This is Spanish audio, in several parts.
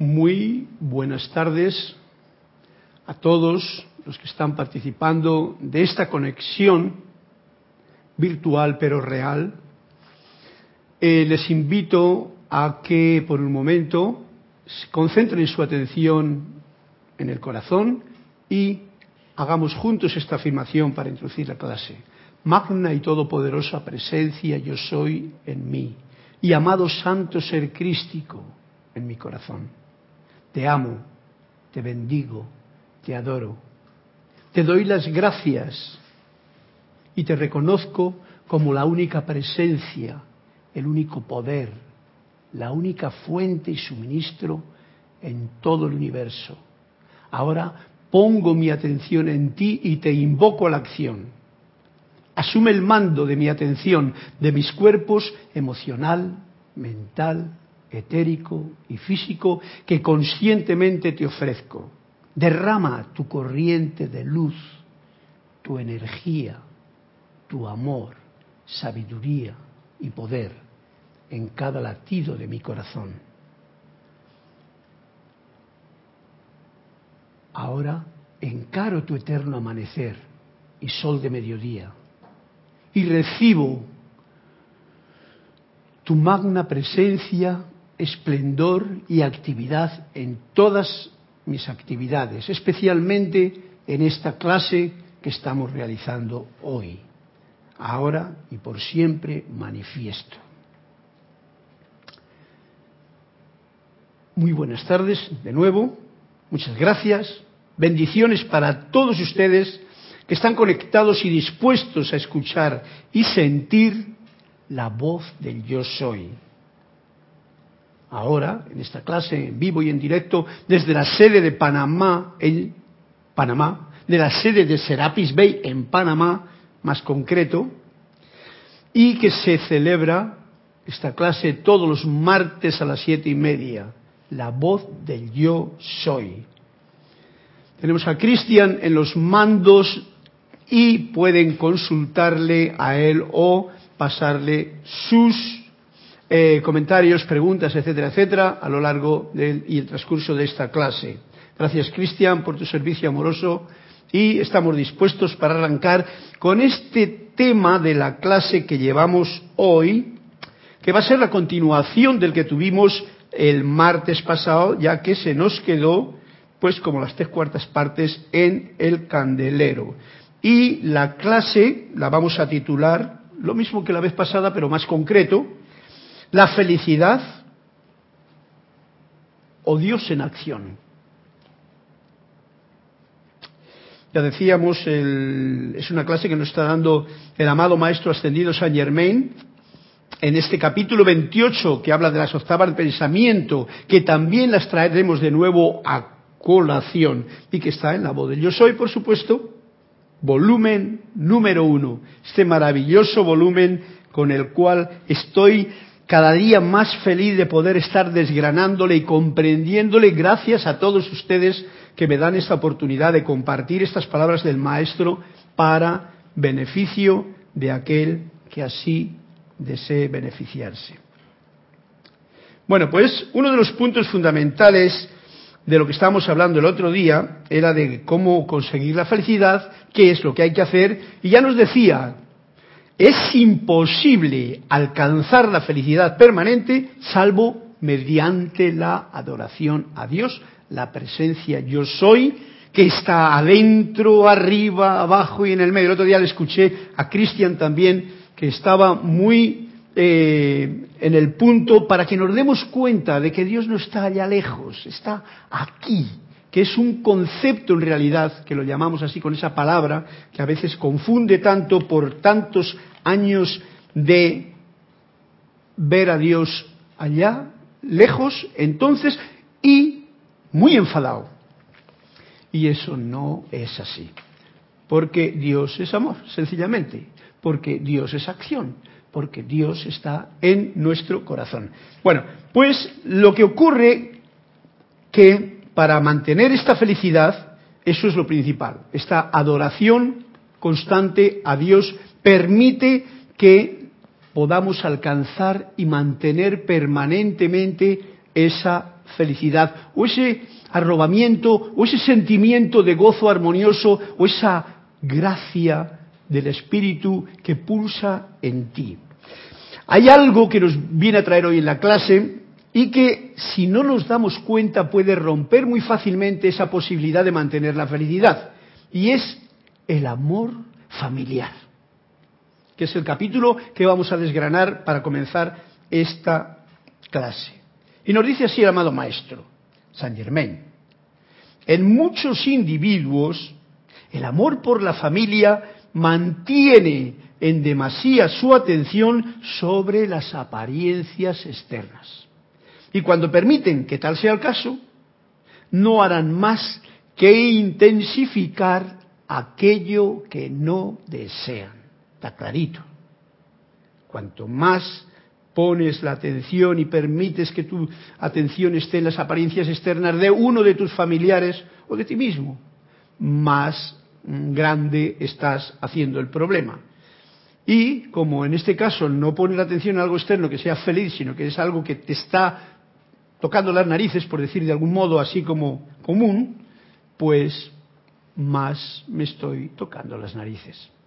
Muy buenas tardes a todos los que están participando de esta conexión virtual pero real. Eh, les invito a que por un momento concentren su atención en el corazón y hagamos juntos esta afirmación para introducir la clase. Magna y todopoderosa presencia yo soy en mí y amado santo ser crístico en mi corazón. Te amo, te bendigo, te adoro. Te doy las gracias y te reconozco como la única presencia, el único poder, la única fuente y suministro en todo el universo. Ahora pongo mi atención en ti y te invoco a la acción. Asume el mando de mi atención, de mis cuerpos emocional, mental, etérico y físico que conscientemente te ofrezco. Derrama tu corriente de luz, tu energía, tu amor, sabiduría y poder en cada latido de mi corazón. Ahora encaro tu eterno amanecer y sol de mediodía y recibo tu magna presencia, esplendor y actividad en todas mis actividades, especialmente en esta clase que estamos realizando hoy. Ahora y por siempre manifiesto. Muy buenas tardes de nuevo, muchas gracias, bendiciones para todos ustedes que están conectados y dispuestos a escuchar y sentir la voz del yo soy. Ahora, en esta clase en vivo y en directo, desde la sede de Panamá, en Panamá, de la sede de Serapis Bay en Panamá, más concreto, y que se celebra esta clase todos los martes a las siete y media, la voz del yo soy. Tenemos a Cristian en los mandos y pueden consultarle a él o pasarle sus eh, comentarios, preguntas, etcétera, etcétera, a lo largo del, y el transcurso de esta clase. Gracias, Cristian, por tu servicio amoroso y estamos dispuestos para arrancar con este tema de la clase que llevamos hoy, que va a ser la continuación del que tuvimos el martes pasado, ya que se nos quedó, pues como las tres cuartas partes, en el candelero. Y la clase la vamos a titular lo mismo que la vez pasada, pero más concreto, la felicidad o Dios en acción. Ya decíamos, es una clase que nos está dando el amado Maestro Ascendido Saint Germain en este capítulo 28 que habla de las octavas de pensamiento, que también las traeremos de nuevo a colación y que está en la voz Yo Soy, por supuesto, volumen número uno, este maravilloso volumen con el cual estoy cada día más feliz de poder estar desgranándole y comprendiéndole gracias a todos ustedes que me dan esta oportunidad de compartir estas palabras del Maestro para beneficio de aquel que así desee beneficiarse. Bueno, pues uno de los puntos fundamentales de lo que estábamos hablando el otro día era de cómo conseguir la felicidad, qué es lo que hay que hacer, y ya nos decía, es imposible alcanzar la felicidad permanente salvo mediante la adoración a Dios, la presencia yo soy, que está adentro, arriba, abajo y en el medio. El otro día le escuché a Cristian también, que estaba muy eh, en el punto para que nos demos cuenta de que Dios no está allá lejos, está aquí, que es un concepto en realidad, que lo llamamos así con esa palabra, que a veces confunde tanto por tantos años de ver a Dios allá, lejos, entonces, y muy enfadado. Y eso no es así, porque Dios es amor, sencillamente, porque Dios es acción, porque Dios está en nuestro corazón. Bueno, pues lo que ocurre que para mantener esta felicidad, eso es lo principal, esta adoración constante a Dios permite que podamos alcanzar y mantener permanentemente esa felicidad o ese arrobamiento o ese sentimiento de gozo armonioso o esa gracia del Espíritu que pulsa en ti. Hay algo que nos viene a traer hoy en la clase y que si no nos damos cuenta puede romper muy fácilmente esa posibilidad de mantener la felicidad. Y es el amor familiar, que es el capítulo que vamos a desgranar para comenzar esta clase. Y nos dice así el amado maestro, San Germain. En muchos individuos, el amor por la familia mantiene en demasía su atención sobre las apariencias externas. Y cuando permiten que tal sea el caso, no harán más que intensificar aquello que no desean. Está clarito. Cuanto más pones la atención y permites que tu atención esté en las apariencias externas de uno de tus familiares o de ti mismo, más grande estás haciendo el problema. Y como en este caso no pones la atención a algo externo que sea feliz, sino que es algo que te está tocando las narices, por decir de algún modo así como común, pues más me estoy tocando las narices.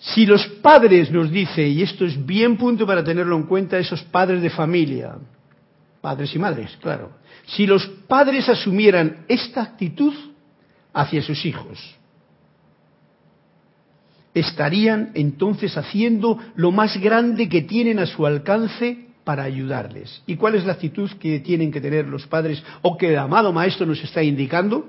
Si los padres nos dice, y esto es bien punto para tenerlo en cuenta, esos padres de familia, padres y madres, claro, si los padres asumieran esta actitud hacia sus hijos, estarían entonces haciendo lo más grande que tienen a su alcance para ayudarles. ¿Y cuál es la actitud que tienen que tener los padres o que el amado Maestro nos está indicando?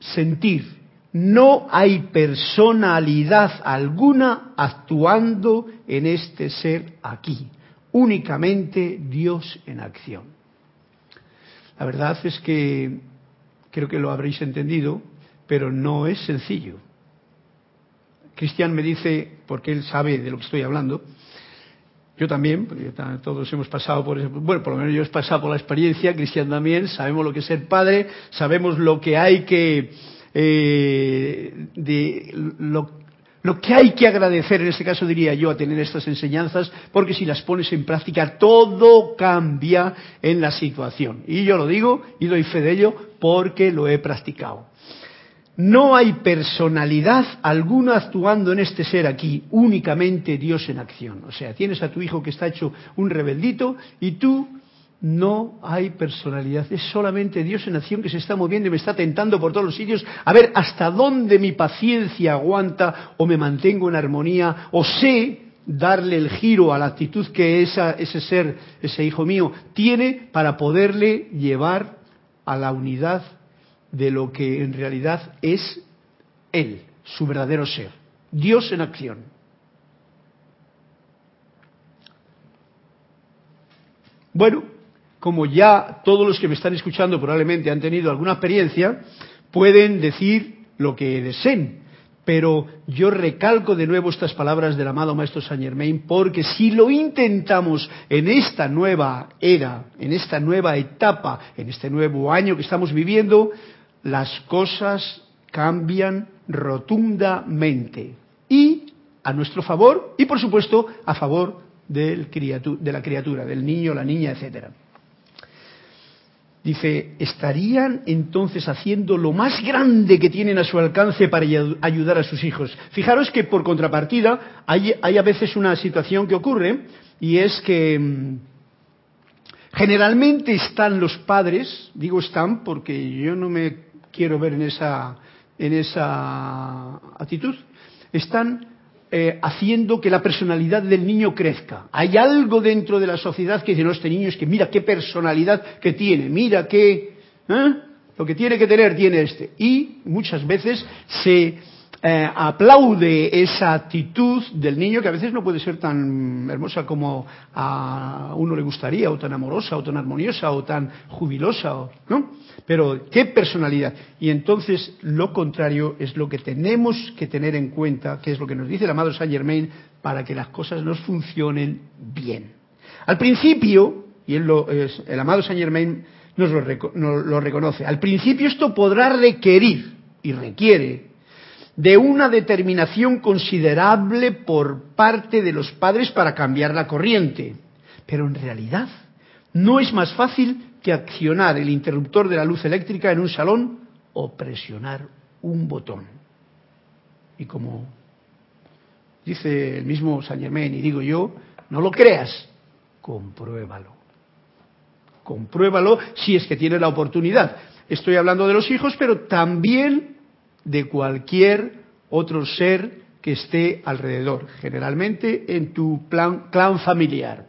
Sentir. No hay personalidad alguna actuando en este ser aquí. Únicamente Dios en acción. La verdad es que creo que lo habréis entendido, pero no es sencillo. Cristian me dice, porque él sabe de lo que estoy hablando, yo también, porque todos hemos pasado por eso, bueno, por lo menos yo he pasado por la experiencia, Cristian también, sabemos lo que es ser padre, sabemos lo que hay que, eh, de, lo, lo que hay que agradecer, en este caso diría yo, a tener estas enseñanzas, porque si las pones en práctica, todo cambia en la situación. Y yo lo digo y doy fe de ello porque lo he practicado. No hay personalidad alguna actuando en este ser aquí, únicamente Dios en acción. O sea, tienes a tu hijo que está hecho un rebeldito y tú no hay personalidad, es solamente Dios en acción que se está moviendo y me está tentando por todos los sitios a ver hasta dónde mi paciencia aguanta o me mantengo en armonía o sé darle el giro a la actitud que ese ser, ese hijo mío, tiene para poderle llevar a la unidad de lo que en realidad es Él, su verdadero ser. Dios en acción. Bueno, como ya todos los que me están escuchando probablemente han tenido alguna experiencia, pueden decir lo que deseen. Pero yo recalco de nuevo estas palabras del amado Maestro Saint Germain, porque si lo intentamos en esta nueva era, en esta nueva etapa, en este nuevo año que estamos viviendo, las cosas cambian rotundamente y a nuestro favor y por supuesto a favor de la criatura, del niño, la niña, etcétera. Dice, estarían entonces haciendo lo más grande que tienen a su alcance para ayudar a sus hijos. Fijaros que por contrapartida hay, hay a veces una situación que ocurre y es que mm, generalmente están los padres, digo están porque yo no me quiero ver en esa, en esa actitud, están eh, haciendo que la personalidad del niño crezca. Hay algo dentro de la sociedad que dice, no, este niño es que mira qué personalidad que tiene, mira qué... ¿eh? Lo que tiene que tener tiene este. Y muchas veces se eh, aplaude esa actitud del niño que a veces no puede ser tan hermosa como a uno le gustaría, o tan amorosa, o tan armoniosa, o tan jubilosa, ¿no? Pero qué personalidad. Y entonces lo contrario es lo que tenemos que tener en cuenta, que es lo que nos dice el amado Saint Germain, para que las cosas nos funcionen bien. Al principio, y el amado Saint Germain nos lo reconoce, al principio esto podrá requerir y requiere de una determinación considerable por parte de los padres para cambiar la corriente. Pero en realidad no es más fácil que accionar el interruptor de la luz eléctrica en un salón o presionar un botón. Y como dice el mismo Saint Germain, y digo yo, no lo creas, compruébalo. Compruébalo si es que tiene la oportunidad. Estoy hablando de los hijos, pero también de cualquier otro ser que esté alrededor, generalmente en tu plan, clan familiar.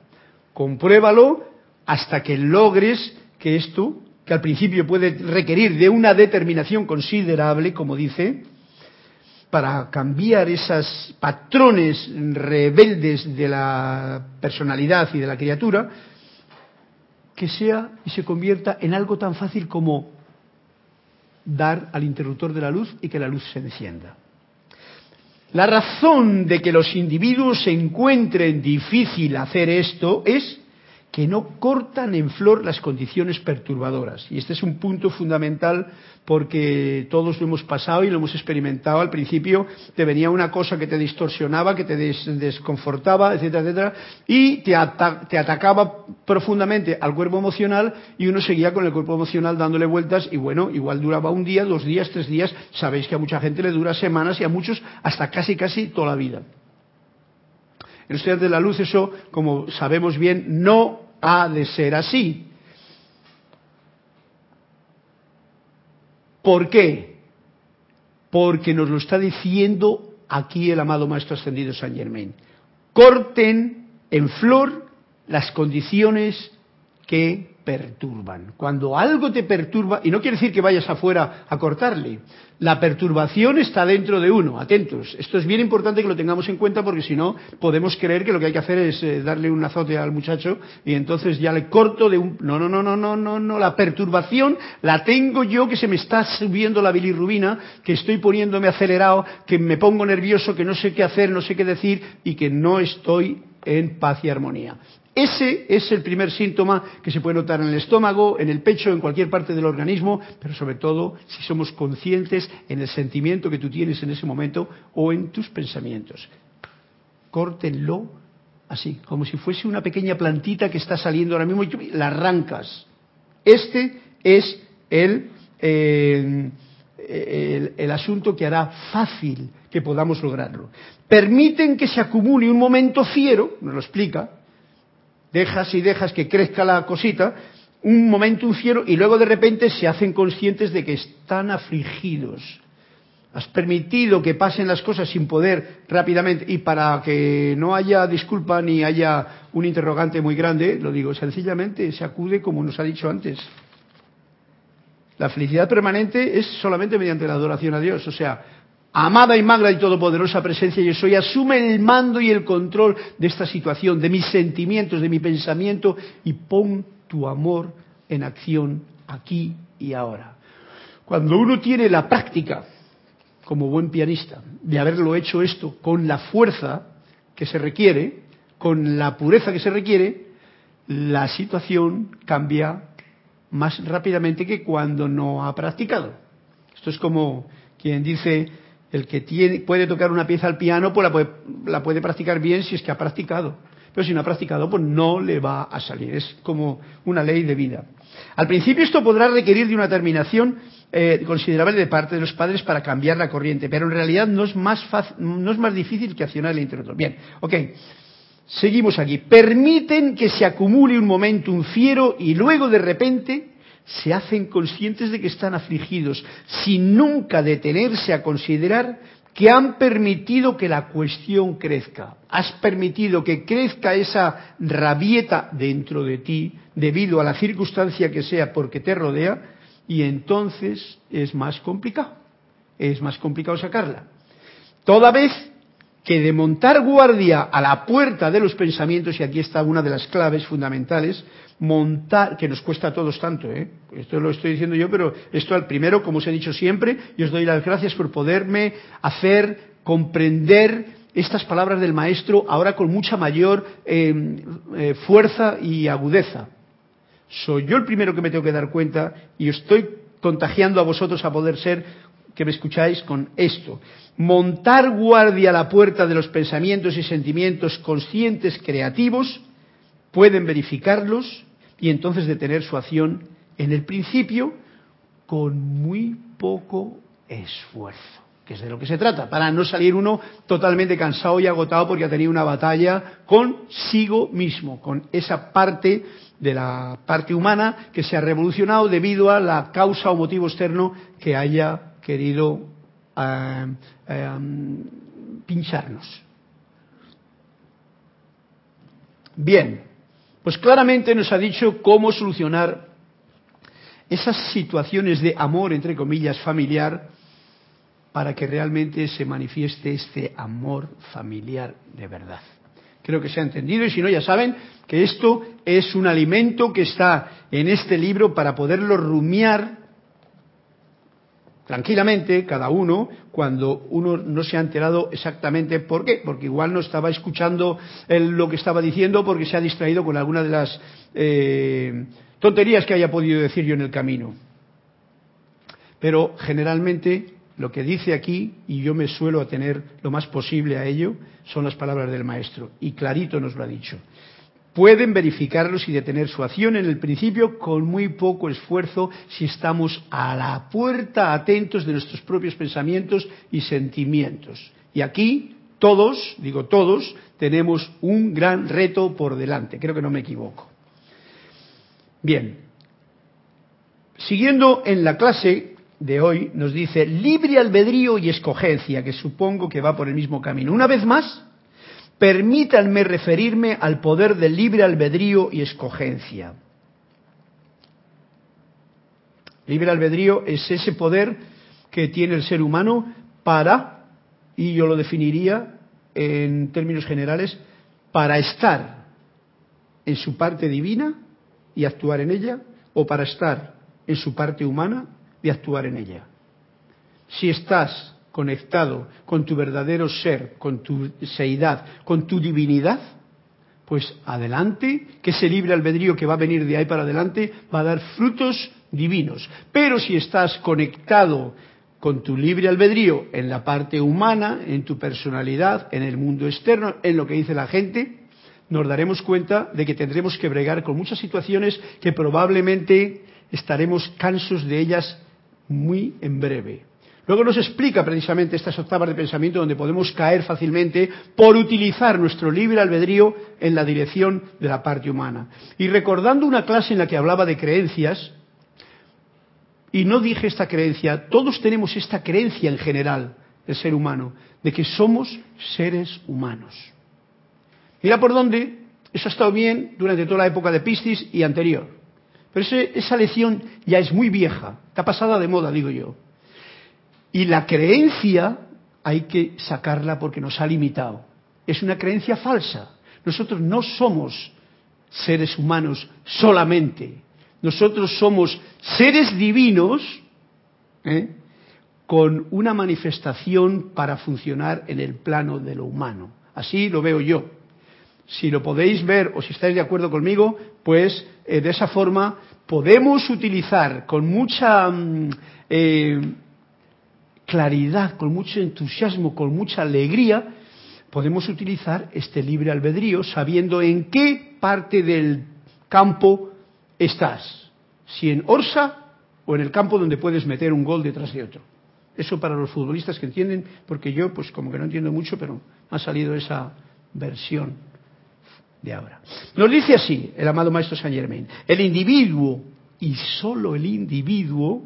Compruébalo hasta que logres que esto, que al principio puede requerir de una determinación considerable, como dice, para cambiar esos patrones rebeldes de la personalidad y de la criatura, que sea y se convierta en algo tan fácil como dar al interruptor de la luz y que la luz se encienda. La razón de que los individuos se encuentren difícil hacer esto es que no cortan en flor las condiciones perturbadoras. Y este es un punto fundamental porque todos lo hemos pasado y lo hemos experimentado. Al principio te venía una cosa que te distorsionaba, que te desconfortaba, etcétera, etcétera, y te, te atacaba profundamente al cuerpo emocional y uno seguía con el cuerpo emocional dándole vueltas y bueno, igual duraba un día, dos días, tres días. Sabéis que a mucha gente le dura semanas y a muchos hasta casi, casi toda la vida. En los de la luz eso, como sabemos bien, no ha de ser así. ¿Por qué? Porque nos lo está diciendo aquí el amado Maestro Ascendido San Germain. Corten en flor las condiciones que perturban. Cuando algo te perturba, y no quiere decir que vayas afuera a cortarle, la perturbación está dentro de uno, atentos. Esto es bien importante que lo tengamos en cuenta porque si no podemos creer que lo que hay que hacer es eh, darle un azote al muchacho y entonces ya le corto de un... No, no, no, no, no, no, no, la perturbación la tengo yo que se me está subiendo la bilirrubina, que estoy poniéndome acelerado, que me pongo nervioso, que no sé qué hacer, no sé qué decir y que no estoy en paz y armonía. Ese es el primer síntoma que se puede notar en el estómago, en el pecho, en cualquier parte del organismo, pero sobre todo si somos conscientes en el sentimiento que tú tienes en ese momento o en tus pensamientos. Córtenlo así, como si fuese una pequeña plantita que está saliendo ahora mismo y la arrancas. Este es el, eh, el asunto que hará fácil que podamos lograrlo. Permiten que se acumule un momento fiero, nos lo explica, dejas y dejas que crezca la cosita, un momento un fiero y luego de repente se hacen conscientes de que están afligidos. Has permitido que pasen las cosas sin poder rápidamente y para que no haya disculpa ni haya un interrogante muy grande, lo digo sencillamente, se acude como nos ha dicho antes. La felicidad permanente es solamente mediante la adoración a Dios, o sea, amada y magra y todopoderosa presencia yo soy, asume el mando y el control de esta situación, de mis sentimientos, de mi pensamiento y pon tu amor en acción aquí y ahora. Cuando uno tiene la práctica, como buen pianista, de haberlo hecho esto con la fuerza que se requiere, con la pureza que se requiere, la situación cambia más rápidamente que cuando no ha practicado. Esto es como quien dice, el que tiene, puede tocar una pieza al piano, pues la puede, la puede practicar bien si es que ha practicado. Pero si no ha practicado, pues no le va a salir. Es como una ley de vida. Al principio esto podrá requerir de una terminación eh, considerable de parte de los padres para cambiar la corriente, pero en realidad no es más, no es más difícil que accionar el interruptor. Bien, ok. Seguimos aquí. Permiten que se acumule un momentum fiero y luego de repente se hacen conscientes de que están afligidos, sin nunca detenerse a considerar que han permitido que la cuestión crezca. Has permitido que crezca esa rabieta dentro de ti debido a la circunstancia que sea porque te rodea y entonces es más complicado. Es más complicado sacarla. Toda vez que de montar guardia a la puerta de los pensamientos, y aquí está una de las claves fundamentales, montar, que nos cuesta a todos tanto, ¿eh? esto lo estoy diciendo yo, pero esto al primero, como os he dicho siempre, y os doy las gracias por poderme hacer comprender estas palabras del maestro ahora con mucha mayor em, eh, fuerza y agudeza. Soy yo el primero que me tengo que dar cuenta y estoy contagiando a vosotros a poder ser que me escucháis con esto. Montar guardia a la puerta de los pensamientos y sentimientos conscientes creativos pueden verificarlos y entonces detener su acción en el principio con muy poco esfuerzo, que es de lo que se trata, para no salir uno totalmente cansado y agotado porque ha tenido una batalla consigo mismo, con esa parte de la parte humana que se ha revolucionado debido a la causa o motivo externo que haya querido eh, eh, pincharnos. Bien, pues claramente nos ha dicho cómo solucionar esas situaciones de amor, entre comillas, familiar, para que realmente se manifieste este amor familiar de verdad. Creo que se ha entendido y si no, ya saben que esto es un alimento que está en este libro para poderlo rumiar tranquilamente cada uno cuando uno no se ha enterado exactamente por qué, porque igual no estaba escuchando lo que estaba diciendo porque se ha distraído con alguna de las eh, tonterías que haya podido decir yo en el camino. Pero generalmente lo que dice aquí, y yo me suelo atener lo más posible a ello, son las palabras del maestro, y clarito nos lo ha dicho pueden verificarlos y detener su acción en el principio con muy poco esfuerzo si estamos a la puerta atentos de nuestros propios pensamientos y sentimientos. Y aquí todos, digo todos, tenemos un gran reto por delante, creo que no me equivoco. Bien, siguiendo en la clase de hoy, nos dice libre albedrío y escogencia, que supongo que va por el mismo camino. Una vez más, Permítanme referirme al poder del libre albedrío y escogencia. Libre albedrío es ese poder que tiene el ser humano para, y yo lo definiría en términos generales, para estar en su parte divina y actuar en ella, o para estar en su parte humana y actuar en ella. Si estás conectado con tu verdadero ser, con tu seidad, con tu divinidad, pues adelante, que ese libre albedrío que va a venir de ahí para adelante va a dar frutos divinos. Pero si estás conectado con tu libre albedrío en la parte humana, en tu personalidad, en el mundo externo, en lo que dice la gente, nos daremos cuenta de que tendremos que bregar con muchas situaciones que probablemente estaremos cansos de ellas muy en breve. Luego nos explica precisamente estas octavas de pensamiento donde podemos caer fácilmente por utilizar nuestro libre albedrío en la dirección de la parte humana. Y recordando una clase en la que hablaba de creencias, y no dije esta creencia, todos tenemos esta creencia en general del ser humano, de que somos seres humanos. Mira por dónde, eso ha estado bien durante toda la época de Piscis y anterior. Pero esa lección ya es muy vieja, está pasada de moda, digo yo. Y la creencia hay que sacarla porque nos ha limitado. Es una creencia falsa. Nosotros no somos seres humanos solamente. Nosotros somos seres divinos ¿eh? con una manifestación para funcionar en el plano de lo humano. Así lo veo yo. Si lo podéis ver o si estáis de acuerdo conmigo, pues eh, de esa forma podemos utilizar con mucha mm, eh, claridad, con mucho entusiasmo, con mucha alegría, podemos utilizar este libre albedrío sabiendo en qué parte del campo estás. Si en Orsa o en el campo donde puedes meter un gol detrás de otro. Eso para los futbolistas que entienden, porque yo pues como que no entiendo mucho, pero ha salido esa versión de ahora. Nos dice así el amado Maestro Saint Germain, el individuo y solo el individuo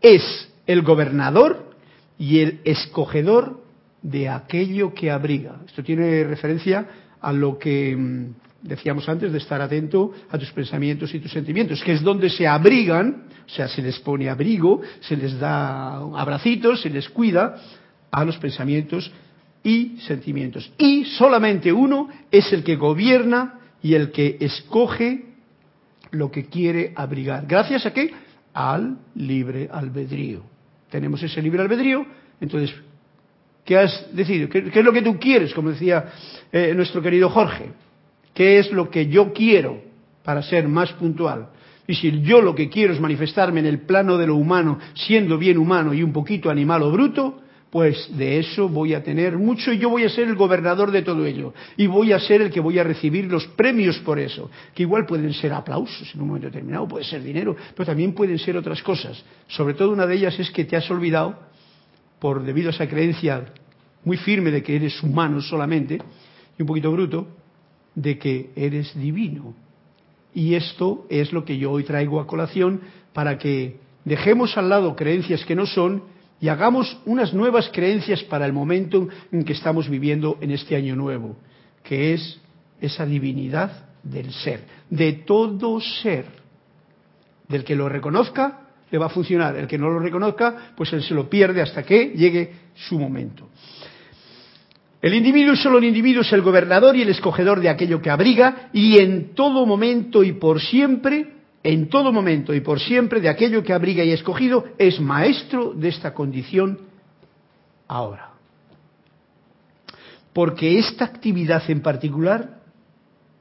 es el gobernador y el escogedor de aquello que abriga. Esto tiene referencia a lo que mm, decíamos antes de estar atento a tus pensamientos y tus sentimientos, que es donde se abrigan, o sea, se les pone abrigo, se les da abracitos, se les cuida a los pensamientos y sentimientos. Y solamente uno es el que gobierna y el que escoge lo que quiere abrigar. ¿Gracias a qué? Al libre albedrío tenemos ese libre albedrío, entonces, ¿qué has decidido? ¿Qué, es lo que tú quieres? Como decía eh, nuestro querido Jorge, ¿qué es lo que yo quiero para ser más puntual? Y si yo lo que quiero es manifestarme en el plano de lo humano, siendo bien humano y un poquito animal o bruto, pues de eso voy a tener mucho y yo voy a ser el gobernador de todo ello. Y voy a ser el que voy a recibir los premios por eso, que igual pueden ser aplausos en un momento determinado, puede ser dinero, pero también pueden ser otras cosas. Sobre todo una de ellas es que te has olvidado, por debido a esa creencia muy firme de que eres humano solamente, y un poquito bruto, de que eres divino. Y esto es lo que yo hoy traigo a colación para que dejemos al lado creencias que no son y hagamos unas nuevas creencias para el momento en que estamos viviendo en este año nuevo, que es esa divinidad del ser, de todo ser. Del que lo reconozca, le va a funcionar. El que no lo reconozca, pues él se lo pierde hasta que llegue su momento. El individuo, solo el individuo es el gobernador y el escogedor de aquello que abriga y en todo momento y por siempre en todo momento y por siempre de aquello que abriga y escogido, es maestro de esta condición ahora. Porque esta actividad en particular,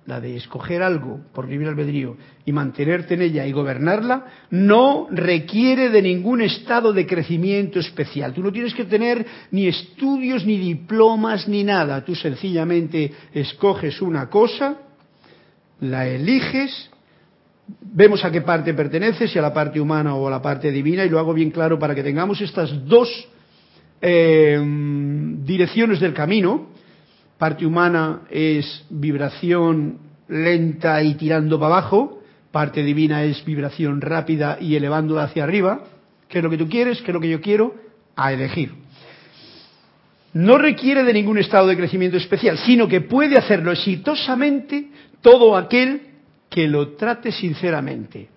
la de escoger algo por libre albedrío y mantenerte en ella y gobernarla, no requiere de ningún estado de crecimiento especial. Tú no tienes que tener ni estudios, ni diplomas, ni nada. Tú sencillamente escoges una cosa, la eliges vemos a qué parte pertenece, si a la parte humana o a la parte divina, y lo hago bien claro para que tengamos estas dos eh, direcciones del camino. Parte humana es vibración lenta y tirando para abajo, parte divina es vibración rápida y elevándola hacia arriba. ¿Qué es lo que tú quieres? ¿Qué es lo que yo quiero? A elegir. No requiere de ningún estado de crecimiento especial, sino que puede hacerlo exitosamente todo aquel que lo trate sinceramente.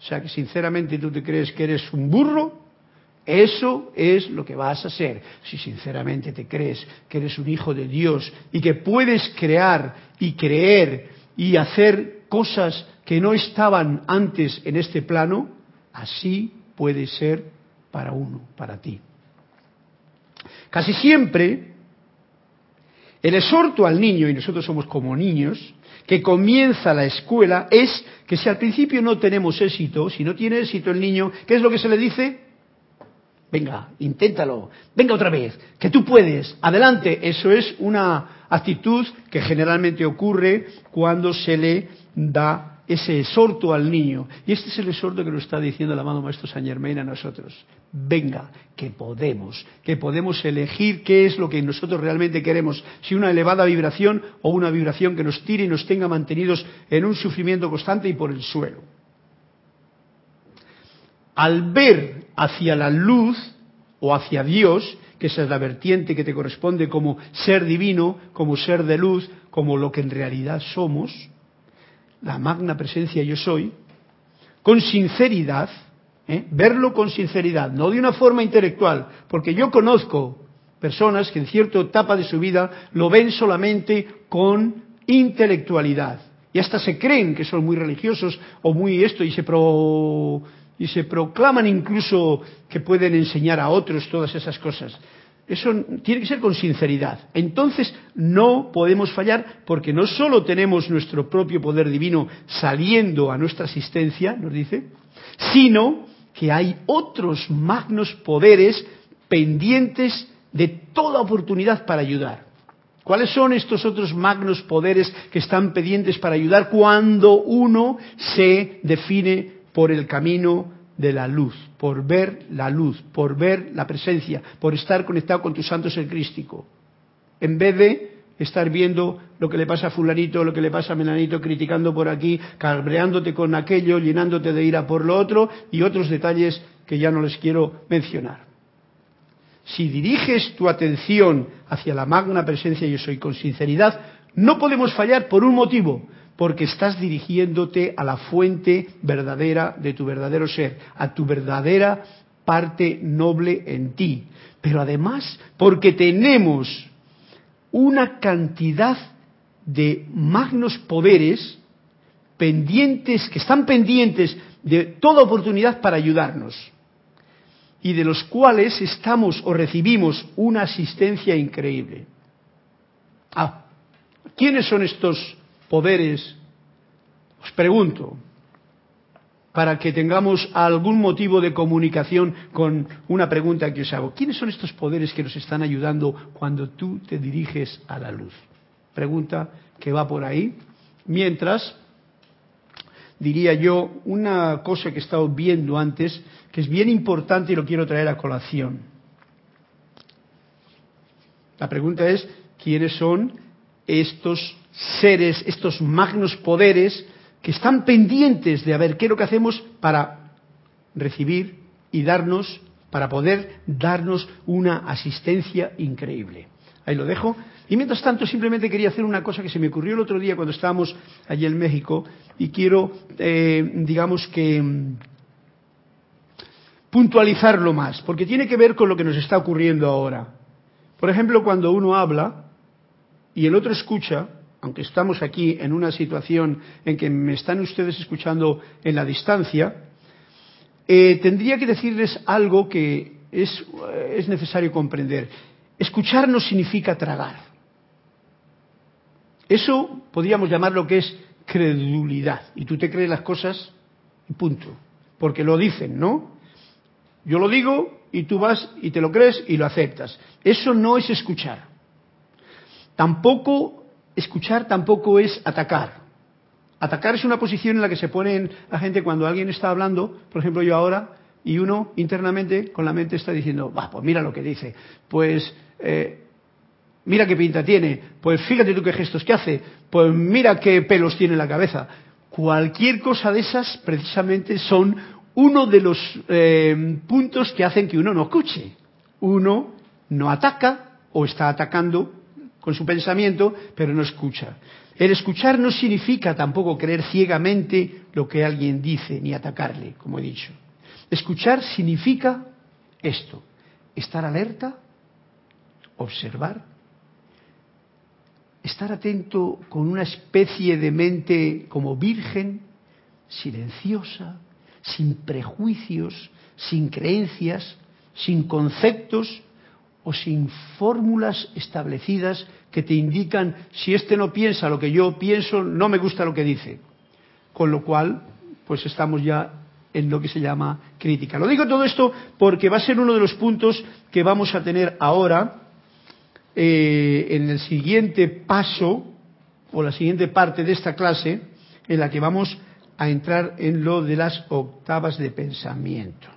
O sea, que sinceramente tú te crees que eres un burro, eso es lo que vas a ser. Si sinceramente te crees que eres un hijo de Dios y que puedes crear y creer y hacer cosas que no estaban antes en este plano, así puede ser para uno, para ti. Casi siempre el exhorto al niño, y nosotros somos como niños, que comienza la escuela es que si al principio no tenemos éxito, si no tiene éxito el niño, ¿qué es lo que se le dice? Venga, inténtalo, venga otra vez, que tú puedes, adelante. Eso es una actitud que generalmente ocurre cuando se le da ese exhorto al niño. Y este es el exhorto que nos está diciendo el amado Maestro San Germain a nosotros. Venga, que podemos, que podemos elegir qué es lo que nosotros realmente queremos, si una elevada vibración o una vibración que nos tire y nos tenga mantenidos en un sufrimiento constante y por el suelo. Al ver hacia la luz o hacia Dios, que esa es la vertiente que te corresponde como ser divino, como ser de luz, como lo que en realidad somos, la magna presencia yo soy, con sinceridad, ¿eh? verlo con sinceridad, no de una forma intelectual, porque yo conozco personas que en cierta etapa de su vida lo ven solamente con intelectualidad y hasta se creen que son muy religiosos o muy esto y se y se proclaman incluso que pueden enseñar a otros todas esas cosas. Eso tiene que ser con sinceridad. Entonces no podemos fallar porque no solo tenemos nuestro propio poder divino saliendo a nuestra asistencia, nos dice, sino que hay otros magnos poderes pendientes de toda oportunidad para ayudar. ¿Cuáles son estos otros magnos poderes que están pendientes para ayudar cuando uno se define por el camino de la luz, por ver la luz, por ver la presencia, por estar conectado con tu santo ser crístico. En vez de estar viendo lo que le pasa a fulanito, lo que le pasa a menanito, criticando por aquí, cabreándote con aquello, llenándote de ira por lo otro y otros detalles que ya no les quiero mencionar. Si diriges tu atención hacia la magna presencia yo soy con sinceridad, no podemos fallar por un motivo, porque estás dirigiéndote a la fuente verdadera de tu verdadero ser, a tu verdadera parte noble en ti. Pero además, porque tenemos una cantidad de magnos poderes pendientes, que están pendientes de toda oportunidad para ayudarnos y de los cuales estamos o recibimos una asistencia increíble. Ah, ¿quiénes son estos poderes, os pregunto, para que tengamos algún motivo de comunicación con una pregunta que os hago. ¿Quiénes son estos poderes que nos están ayudando cuando tú te diriges a la luz? Pregunta que va por ahí. Mientras, diría yo, una cosa que he estado viendo antes, que es bien importante y lo quiero traer a colación. La pregunta es, ¿quiénes son estos seres, estos magnos poderes que están pendientes de a ver qué es lo que hacemos para recibir y darnos, para poder darnos una asistencia increíble. Ahí lo dejo. Y mientras tanto, simplemente quería hacer una cosa que se me ocurrió el otro día cuando estábamos allí en México y quiero, eh, digamos que, puntualizarlo más, porque tiene que ver con lo que nos está ocurriendo ahora. Por ejemplo, cuando uno habla y el otro escucha, aunque estamos aquí en una situación en que me están ustedes escuchando en la distancia, eh, tendría que decirles algo que es, eh, es necesario comprender. Escuchar no significa tragar. Eso podríamos llamar lo que es credulidad. Y tú te crees las cosas y punto. Porque lo dicen, ¿no? Yo lo digo y tú vas y te lo crees y lo aceptas. Eso no es escuchar. Tampoco escuchar tampoco es atacar. Atacar es una posición en la que se pone la gente cuando alguien está hablando, por ejemplo yo ahora, y uno internamente con la mente está diciendo, va, pues mira lo que dice, pues eh, mira qué pinta tiene, pues fíjate tú qué gestos que hace, pues mira qué pelos tiene en la cabeza. Cualquier cosa de esas precisamente son uno de los eh, puntos que hacen que uno no escuche. Uno no ataca o está atacando con su pensamiento, pero no escucha. El escuchar no significa tampoco creer ciegamente lo que alguien dice, ni atacarle, como he dicho. Escuchar significa esto, estar alerta, observar, estar atento con una especie de mente como virgen, silenciosa, sin prejuicios, sin creencias, sin conceptos, o sin fórmulas establecidas que te indican si este no piensa lo que yo pienso, no me gusta lo que dice. Con lo cual, pues estamos ya en lo que se llama crítica. Lo digo todo esto porque va a ser uno de los puntos que vamos a tener ahora eh, en el siguiente paso o la siguiente parte de esta clase en la que vamos a entrar en lo de las octavas de pensamiento.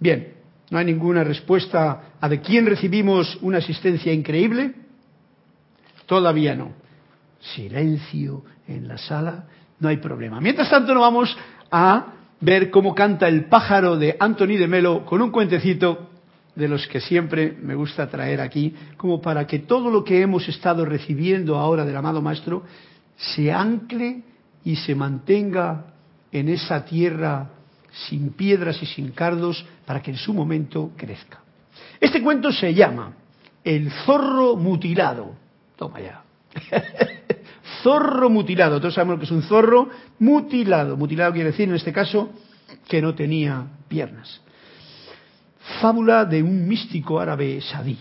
Bien, no hay ninguna respuesta a de quién recibimos una asistencia increíble. Todavía no. Silencio en la sala, no hay problema. Mientras tanto, nos vamos a ver cómo canta el pájaro de Anthony de Melo con un cuentecito de los que siempre me gusta traer aquí, como para que todo lo que hemos estado recibiendo ahora del amado Maestro se ancle y se mantenga en esa tierra sin piedras y sin cardos, para que en su momento crezca. Este cuento se llama El zorro mutilado. Toma ya. zorro mutilado. Todos sabemos que es un zorro mutilado. Mutilado quiere decir, en este caso, que no tenía piernas. Fábula de un místico árabe sadí.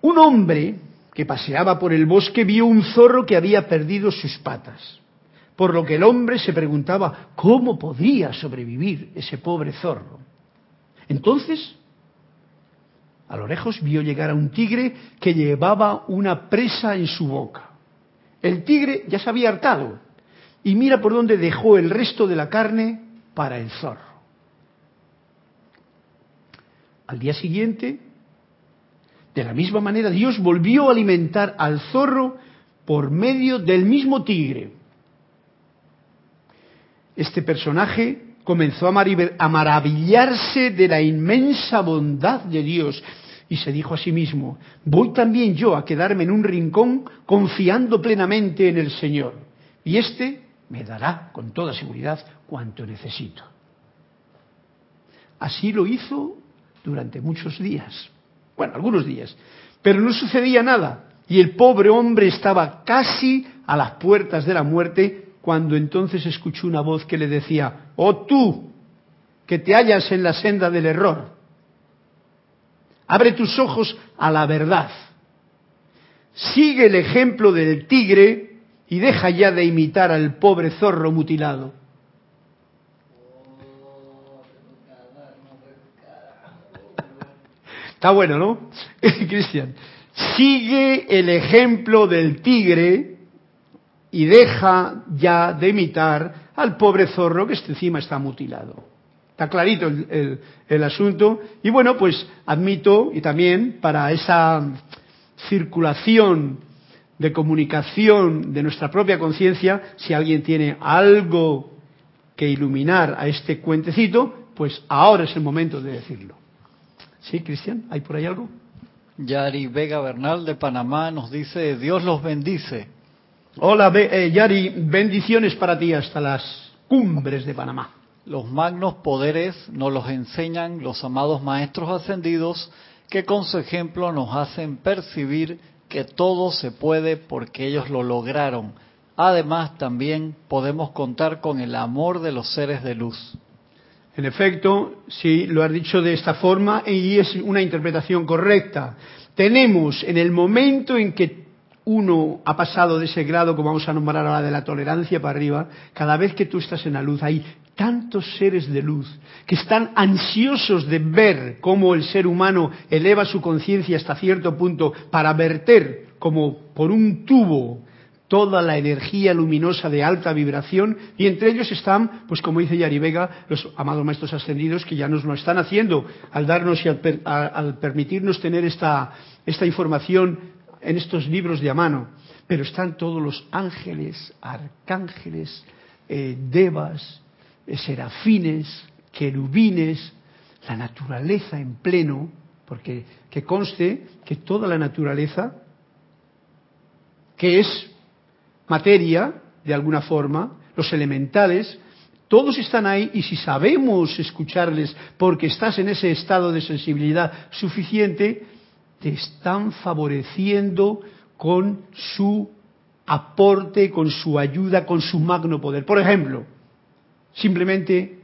Un hombre que paseaba por el bosque vio un zorro que había perdido sus patas por lo que el hombre se preguntaba cómo podría sobrevivir ese pobre zorro. Entonces, a lo lejos vio llegar a un tigre que llevaba una presa en su boca. El tigre ya se había hartado y mira por dónde dejó el resto de la carne para el zorro. Al día siguiente, de la misma manera, Dios volvió a alimentar al zorro por medio del mismo tigre este personaje comenzó a maravillarse de la inmensa bondad de Dios. Y se dijo a sí mismo, voy también yo a quedarme en un rincón confiando plenamente en el Señor, y éste me dará con toda seguridad cuanto necesito. Así lo hizo durante muchos días, bueno, algunos días, pero no sucedía nada, y el pobre hombre estaba casi a las puertas de la muerte cuando entonces escuchó una voz que le decía, oh tú, que te hallas en la senda del error, abre tus ojos a la verdad, sigue el ejemplo del tigre y deja ya de imitar al pobre zorro mutilado. Está bueno, ¿no? Cristian, sigue el ejemplo del tigre y deja ya de imitar al pobre zorro que este encima está mutilado. Está clarito el, el, asunto. Y bueno, pues admito, y también para esa circulación de comunicación de nuestra propia conciencia, si alguien tiene algo que iluminar a este cuentecito, pues ahora es el momento de decirlo. ¿Sí, Cristian? ¿Hay por ahí algo? Yari Vega Bernal de Panamá nos dice, Dios los bendice. Hola, eh, Yari, bendiciones para ti hasta las cumbres de Panamá. Los magnos poderes nos los enseñan los amados maestros ascendidos que con su ejemplo nos hacen percibir que todo se puede porque ellos lo lograron. Además, también podemos contar con el amor de los seres de luz. En efecto, sí, lo has dicho de esta forma y es una interpretación correcta. Tenemos en el momento en que uno ha pasado de ese grado, como vamos a nombrar ahora, de la tolerancia para arriba, cada vez que tú estás en la luz, hay tantos seres de luz que están ansiosos de ver cómo el ser humano eleva su conciencia hasta cierto punto para verter como por un tubo toda la energía luminosa de alta vibración y entre ellos están, pues como dice Yari Vega, los amados maestros ascendidos que ya nos lo están haciendo al darnos y al, permitirnos tener esta, esta información en estos libros de a mano. Pero están todos los ángeles, arcángeles, eh, devas, eh, serafines, querubines, la naturaleza en pleno, porque que conste que toda la naturaleza, que es materia, de alguna forma, los elementales, todos están ahí y si sabemos escucharles porque estás en ese estado de sensibilidad suficiente, te están favoreciendo con su aporte, con su ayuda, con su magno poder. Por ejemplo, simplemente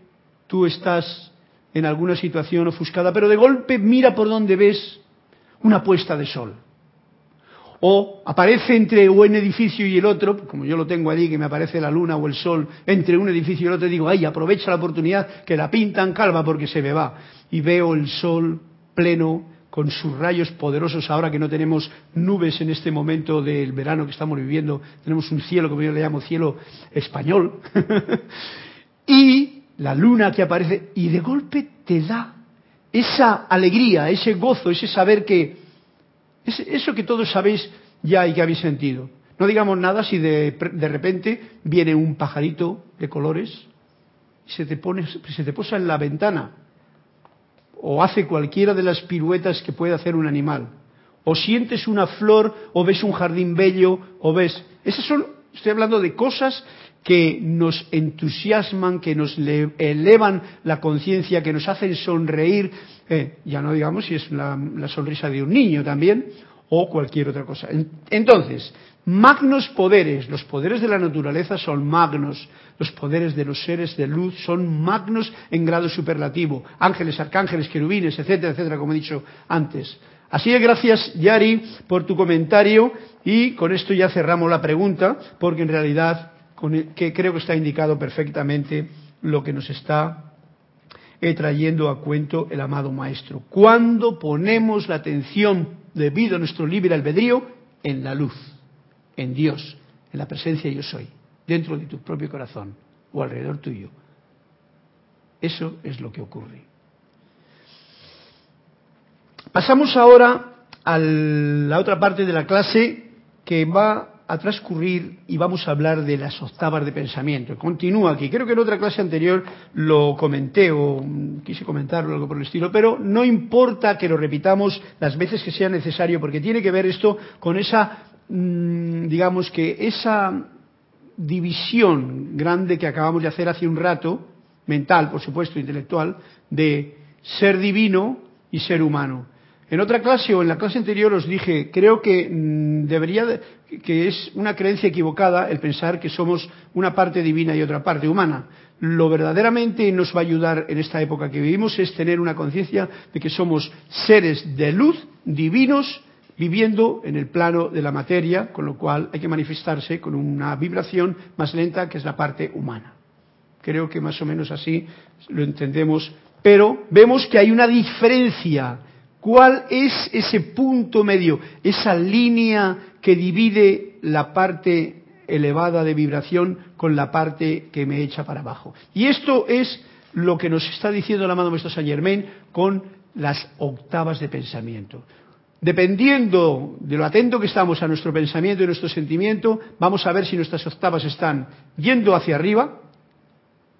tú estás en alguna situación ofuscada, pero de golpe mira por donde ves una puesta de sol o aparece entre un edificio y el otro, como yo lo tengo allí, que me aparece la luna o el sol entre un edificio y el otro, digo, ay, aprovecha la oportunidad que la pintan calva porque se me va. Y veo el sol pleno con sus rayos poderosos ahora que no tenemos nubes en este momento del verano que estamos viviendo, tenemos un cielo, como yo le llamo cielo español, y la luna que aparece, y de golpe te da esa alegría, ese gozo, ese saber que es eso que todos sabéis ya y que habéis sentido. No digamos nada si de, de repente viene un pajarito de colores y se te, pone, se te posa en la ventana o hace cualquiera de las piruetas que puede hacer un animal. O sientes una flor, o ves un jardín bello, o ves... Esas son, estoy hablando de cosas que nos entusiasman, que nos elevan la conciencia, que nos hacen sonreír, eh, ya no digamos si es la, sonrisa de un niño también, o cualquier otra cosa. Entonces, magnos poderes, los poderes de la naturaleza son magnos, los poderes de los seres de luz son magnos en grado superlativo, ángeles, arcángeles, querubines, etcétera, etcétera, como he dicho antes. Así que gracias, Yari, por tu comentario. Y con esto ya cerramos la pregunta, porque en realidad que creo que está indicado perfectamente lo que nos está eh, trayendo a cuento el amado Maestro. Cuando ponemos la atención debido a nuestro libre albedrío en la luz, en Dios, en la presencia yo soy, dentro de tu propio corazón o alrededor tuyo. Eso es lo que ocurre. Pasamos ahora a la otra parte de la clase que va a transcurrir y vamos a hablar de las octavas de pensamiento. Continúa aquí. Creo que en otra clase anterior lo comenté o quise comentarlo, algo por el estilo, pero no importa que lo repitamos las veces que sea necesario, porque tiene que ver esto con esa, digamos que esa división grande que acabamos de hacer hace un rato, mental, por supuesto, intelectual, de ser divino y ser humano. En otra clase o en la clase anterior os dije, creo que mm, debería, que es una creencia equivocada el pensar que somos una parte divina y otra parte humana. Lo verdaderamente nos va a ayudar en esta época que vivimos es tener una conciencia de que somos seres de luz, divinos, viviendo en el plano de la materia, con lo cual hay que manifestarse con una vibración más lenta que es la parte humana. Creo que más o menos así lo entendemos, pero vemos que hay una diferencia ¿Cuál es ese punto medio, esa línea que divide la parte elevada de vibración con la parte que me echa para abajo? Y esto es lo que nos está diciendo el amado Maestro Saint Germain con las octavas de pensamiento. Dependiendo de lo atento que estamos a nuestro pensamiento y nuestro sentimiento, vamos a ver si nuestras octavas están yendo hacia arriba,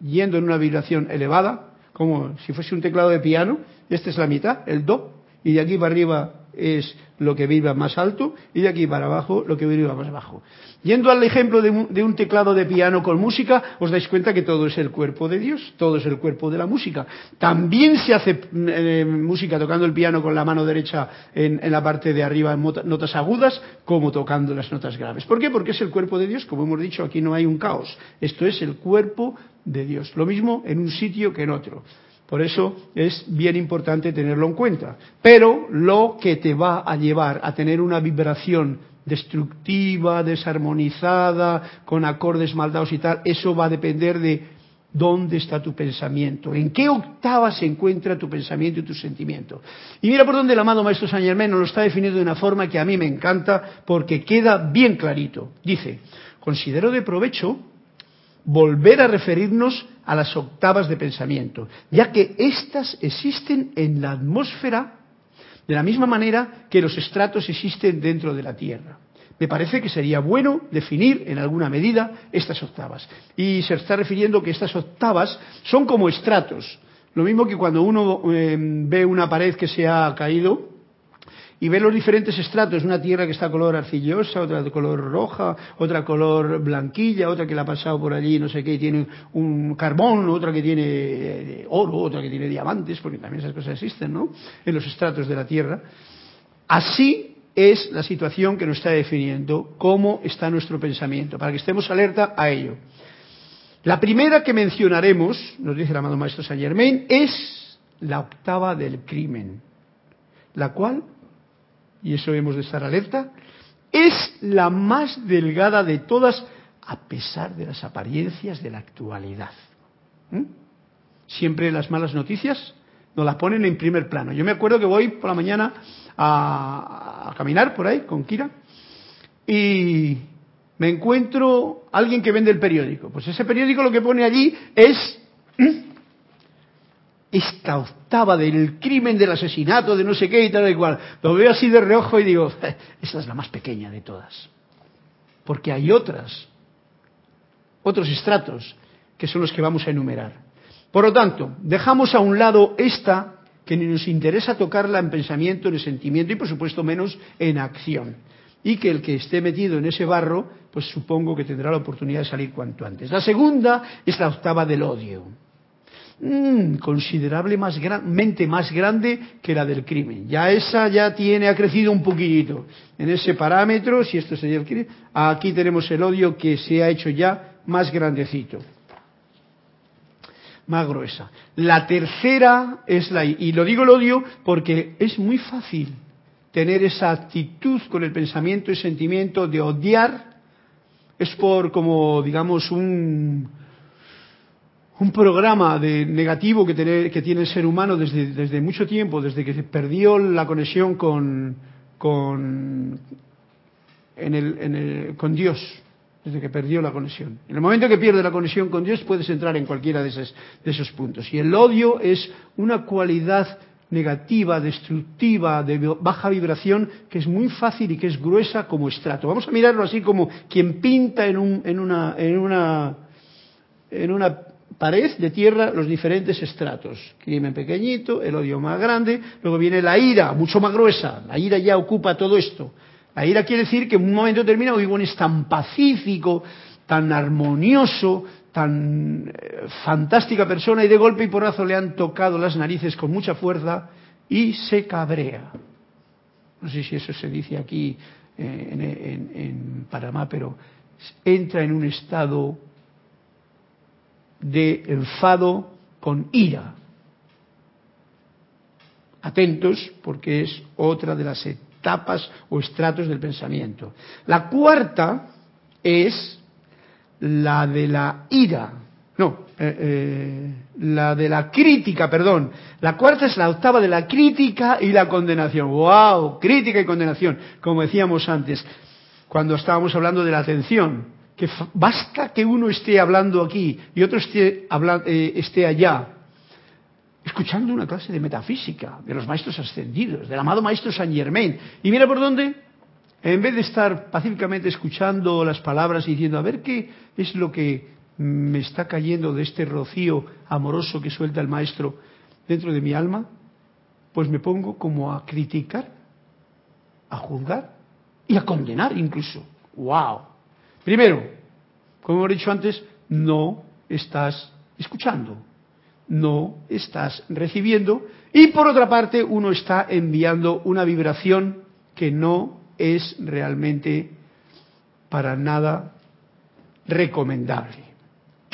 yendo en una vibración elevada, como si fuese un teclado de piano, esta es la mitad, el do, y de aquí para arriba es lo que vibra más alto y de aquí para abajo lo que vibra más bajo. Yendo al ejemplo de un, teclado de piano con música, os dais cuenta que todo es el cuerpo de Dios, todo es el cuerpo de la música. También se hace eh, música tocando el piano con la mano derecha en, en la parte de arriba en notas agudas, como tocando las notas graves. ¿Por qué? Porque es el cuerpo de Dios, como hemos dicho, aquí no hay un caos. Esto es el cuerpo de Dios. Lo mismo en un sitio que en otro. Por eso es bien importante tenerlo en cuenta. Pero lo que te va a llevar a tener una vibración destructiva, desarmonizada, con acordes maldados y tal, eso va a depender de dónde está tu pensamiento, en qué octava se encuentra tu pensamiento y tu sentimiento. Y mira por dónde el amado Maestro San Germán nos lo está definiendo de una forma que a mí me encanta porque queda bien clarito. Dice, considero de provecho volver a referirnos a las octavas de pensamiento, ya que éstas existen en la atmósfera de la misma manera que los estratos existen dentro de la Tierra. Me parece que sería bueno definir en alguna medida estas octavas. Y se está refiriendo que estas octavas son como estratos. Lo mismo que cuando uno eh, ve una pared que se ha caído, y ve los diferentes estratos, una tierra que está color arcillosa, otra de color roja, otra color blanquilla, otra que la ha pasado por allí, no sé qué, y tiene un carbón, otra que tiene eh, oro, otra que tiene diamantes, porque también esas cosas existen, ¿no? En los estratos de la tierra. Así es la situación que nos está definiendo cómo está nuestro pensamiento, para que estemos alerta a ello. La primera que mencionaremos, nos dice el amado Maestro Saint Germain, es la octava del crimen, la cual y eso hemos de estar alerta, es la más delgada de todas a pesar de las apariencias de la actualidad. ¿Mm? Siempre las malas noticias nos las ponen en primer plano. Yo me acuerdo que voy por la mañana a, caminar por ahí con Kira y me encuentro alguien que vende el periódico. Pues ese periódico lo que pone allí es esta octava del crimen, del asesinato, de no sé qué y tal y cual. Lo veo así de reojo y digo, eh, esta es la más pequeña de todas. Porque hay otras, otros estratos, que son los que vamos a enumerar. Por lo tanto, dejamos a un lado esta, que ni nos interesa tocarla en pensamiento, en sentimiento y por supuesto menos en acción. Y que el que esté metido en ese barro, pues supongo que tendrá la oportunidad de salir cuanto antes. La segunda es la octava del odio Mm, considerablemente más grande que la del crimen. Ya esa ya tiene, ha crecido un poquitito. En ese parámetro, si esto sería el crimen, aquí tenemos el odio que se ha hecho ya más grandecito. Más gruesa. La tercera es la, y lo digo el odio porque es muy fácil tener esa actitud con el pensamiento y sentimiento de odiar. Es por como, digamos, un, un programa de negativo que tiene, que tiene el ser humano desde, desde mucho tiempo, desde que se perdió la conexión con, con, en el, en el, con Dios, desde que perdió la conexión. En el momento que pierde la conexión con Dios puedes entrar en cualquiera de esos, de esos puntos. Y el odio es una cualidad negativa, destructiva, de baja vibración, que es muy fácil y que es gruesa como estrato. Vamos a mirarlo así como quien pinta en, un, en una, en una, en una pared de tierra los diferentes estratos. Crimen pequeñito, el odio más grande, luego viene la ira, mucho más gruesa. La ira ya ocupa todo esto. La ira quiere decir que en un momento determinado Ivón es tan pacífico, tan armonioso, tan eh, fantástica persona y de golpe y porrazo le han tocado las narices con mucha fuerza y se cabrea. No sé si eso se dice aquí eh, en Panamá, pero entra en un estado de enfado con ira. Atentos porque es otra de las etapas o estratos del pensamiento. La cuarta es la de la ira. No, eh, eh, la de la crítica, perdón. La cuarta es la octava de la crítica y la condenación. ¡Wow! Crítica y condenación, como decíamos antes, cuando estábamos hablando de la atención. Que basta que uno esté hablando aquí y otro esté, eh, esté allá, escuchando una clase de metafísica de los maestros ascendidos, del amado maestro Saint Germain. Y mira por dónde, en vez de estar pacíficamente escuchando las palabras y diciendo, a ver qué es lo que me está cayendo de este rocío amoroso que suelta el maestro dentro de mi alma, pues me pongo como a criticar, a juzgar y a condenar incluso. ¡Wow! Primero, como hemos dicho antes, no estás escuchando, no estás recibiendo y por otra parte uno está enviando una vibración que no es realmente para nada recomendable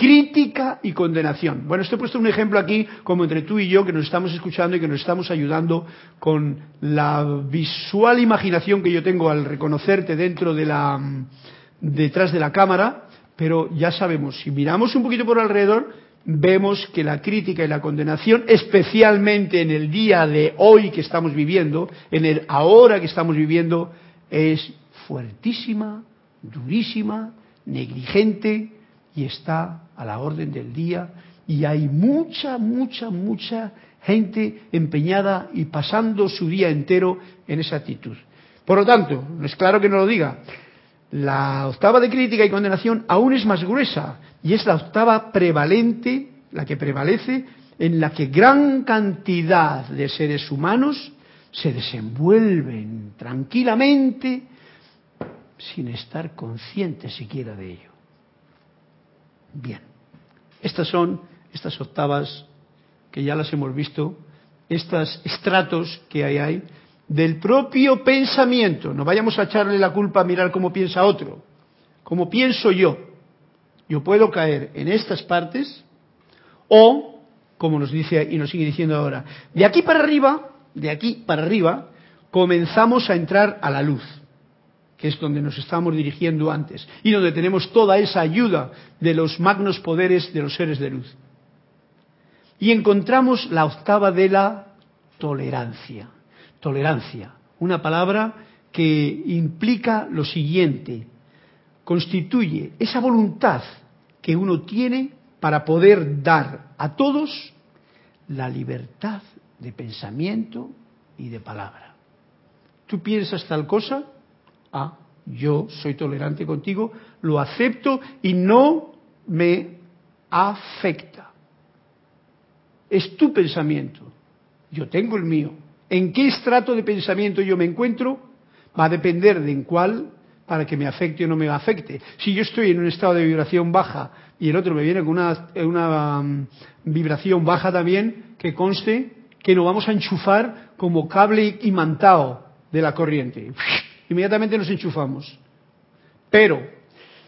crítica y condenación. Bueno, esto he puesto un ejemplo aquí, como entre tú y yo, que nos estamos escuchando y que nos estamos ayudando con la visual imaginación que yo tengo al reconocerte dentro de la, detrás de la cámara, pero ya sabemos, si miramos un poquito por alrededor, vemos que la crítica y la condenación, especialmente en el día de hoy que estamos viviendo, en el ahora que estamos viviendo, es fuertísima, durísima, negligente y está a la orden del día y hay mucha, mucha, mucha gente empeñada y pasando su día entero en esa actitud. Por lo tanto, es claro que no lo diga, la octava de crítica y condenación aún es más gruesa y es la octava prevalente, la que prevalece, en la que gran cantidad de seres humanos se desenvuelven tranquilamente sin estar conscientes siquiera de ello. Bien. Estas son estas octavas que ya las hemos visto, estos estratos que hay ahí del propio pensamiento. No vayamos a echarle la culpa a mirar cómo piensa otro, cómo pienso yo. Yo puedo caer en estas partes o, como nos dice y nos sigue diciendo ahora, de aquí para arriba, de aquí para arriba, comenzamos a entrar a la luz que es donde nos estamos dirigiendo antes, y donde tenemos toda esa ayuda de los magnos poderes de los seres de luz. Y encontramos la octava de la tolerancia. Tolerancia, una palabra que implica lo siguiente, constituye esa voluntad que uno tiene para poder dar a todos la libertad de pensamiento y de palabra. Tú piensas tal cosa, ah, yo soy tolerante contigo, lo acepto y no me afecta. Es tu pensamiento, yo tengo el mío. ¿En qué estrato de pensamiento yo me encuentro? Va a depender de en cuál para que me afecte o no me afecte. Si yo estoy en un estado de vibración baja y el otro me viene con una, una um, vibración baja también, que conste que nos vamos a enchufar como cable imantado de la corriente inmediatamente nos enchufamos. Pero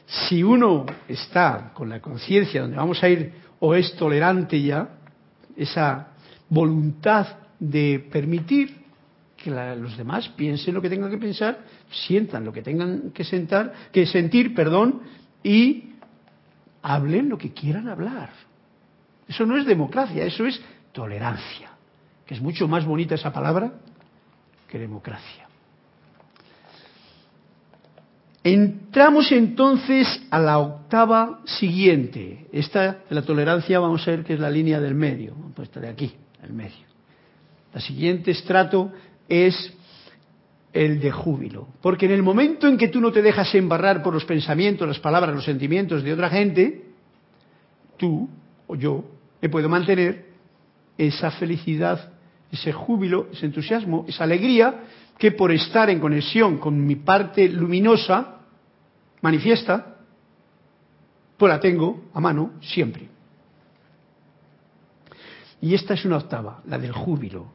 si uno está con la conciencia donde vamos a ir o es tolerante ya, esa voluntad de permitir que los demás piensen lo que tengan que pensar, sientan lo que tengan que sentar, que sentir, perdón, y hablen lo que quieran hablar. Eso no es democracia, eso es tolerancia, que es mucho más bonita esa palabra que democracia. Entramos entonces a la octava siguiente. Esta de la tolerancia vamos a ver que es la línea del medio, puesta de aquí, el medio. La siguiente estrato es el de júbilo. Porque en el momento en que tú no te dejas embarrar por los pensamientos, las palabras, los sentimientos de otra gente, tú o yo me puedo mantener esa felicidad, ese júbilo, ese entusiasmo, esa alegría que por estar en conexión con mi parte luminosa, manifiesta, pues la tengo a mano siempre. Y esta es una octava, la del júbilo,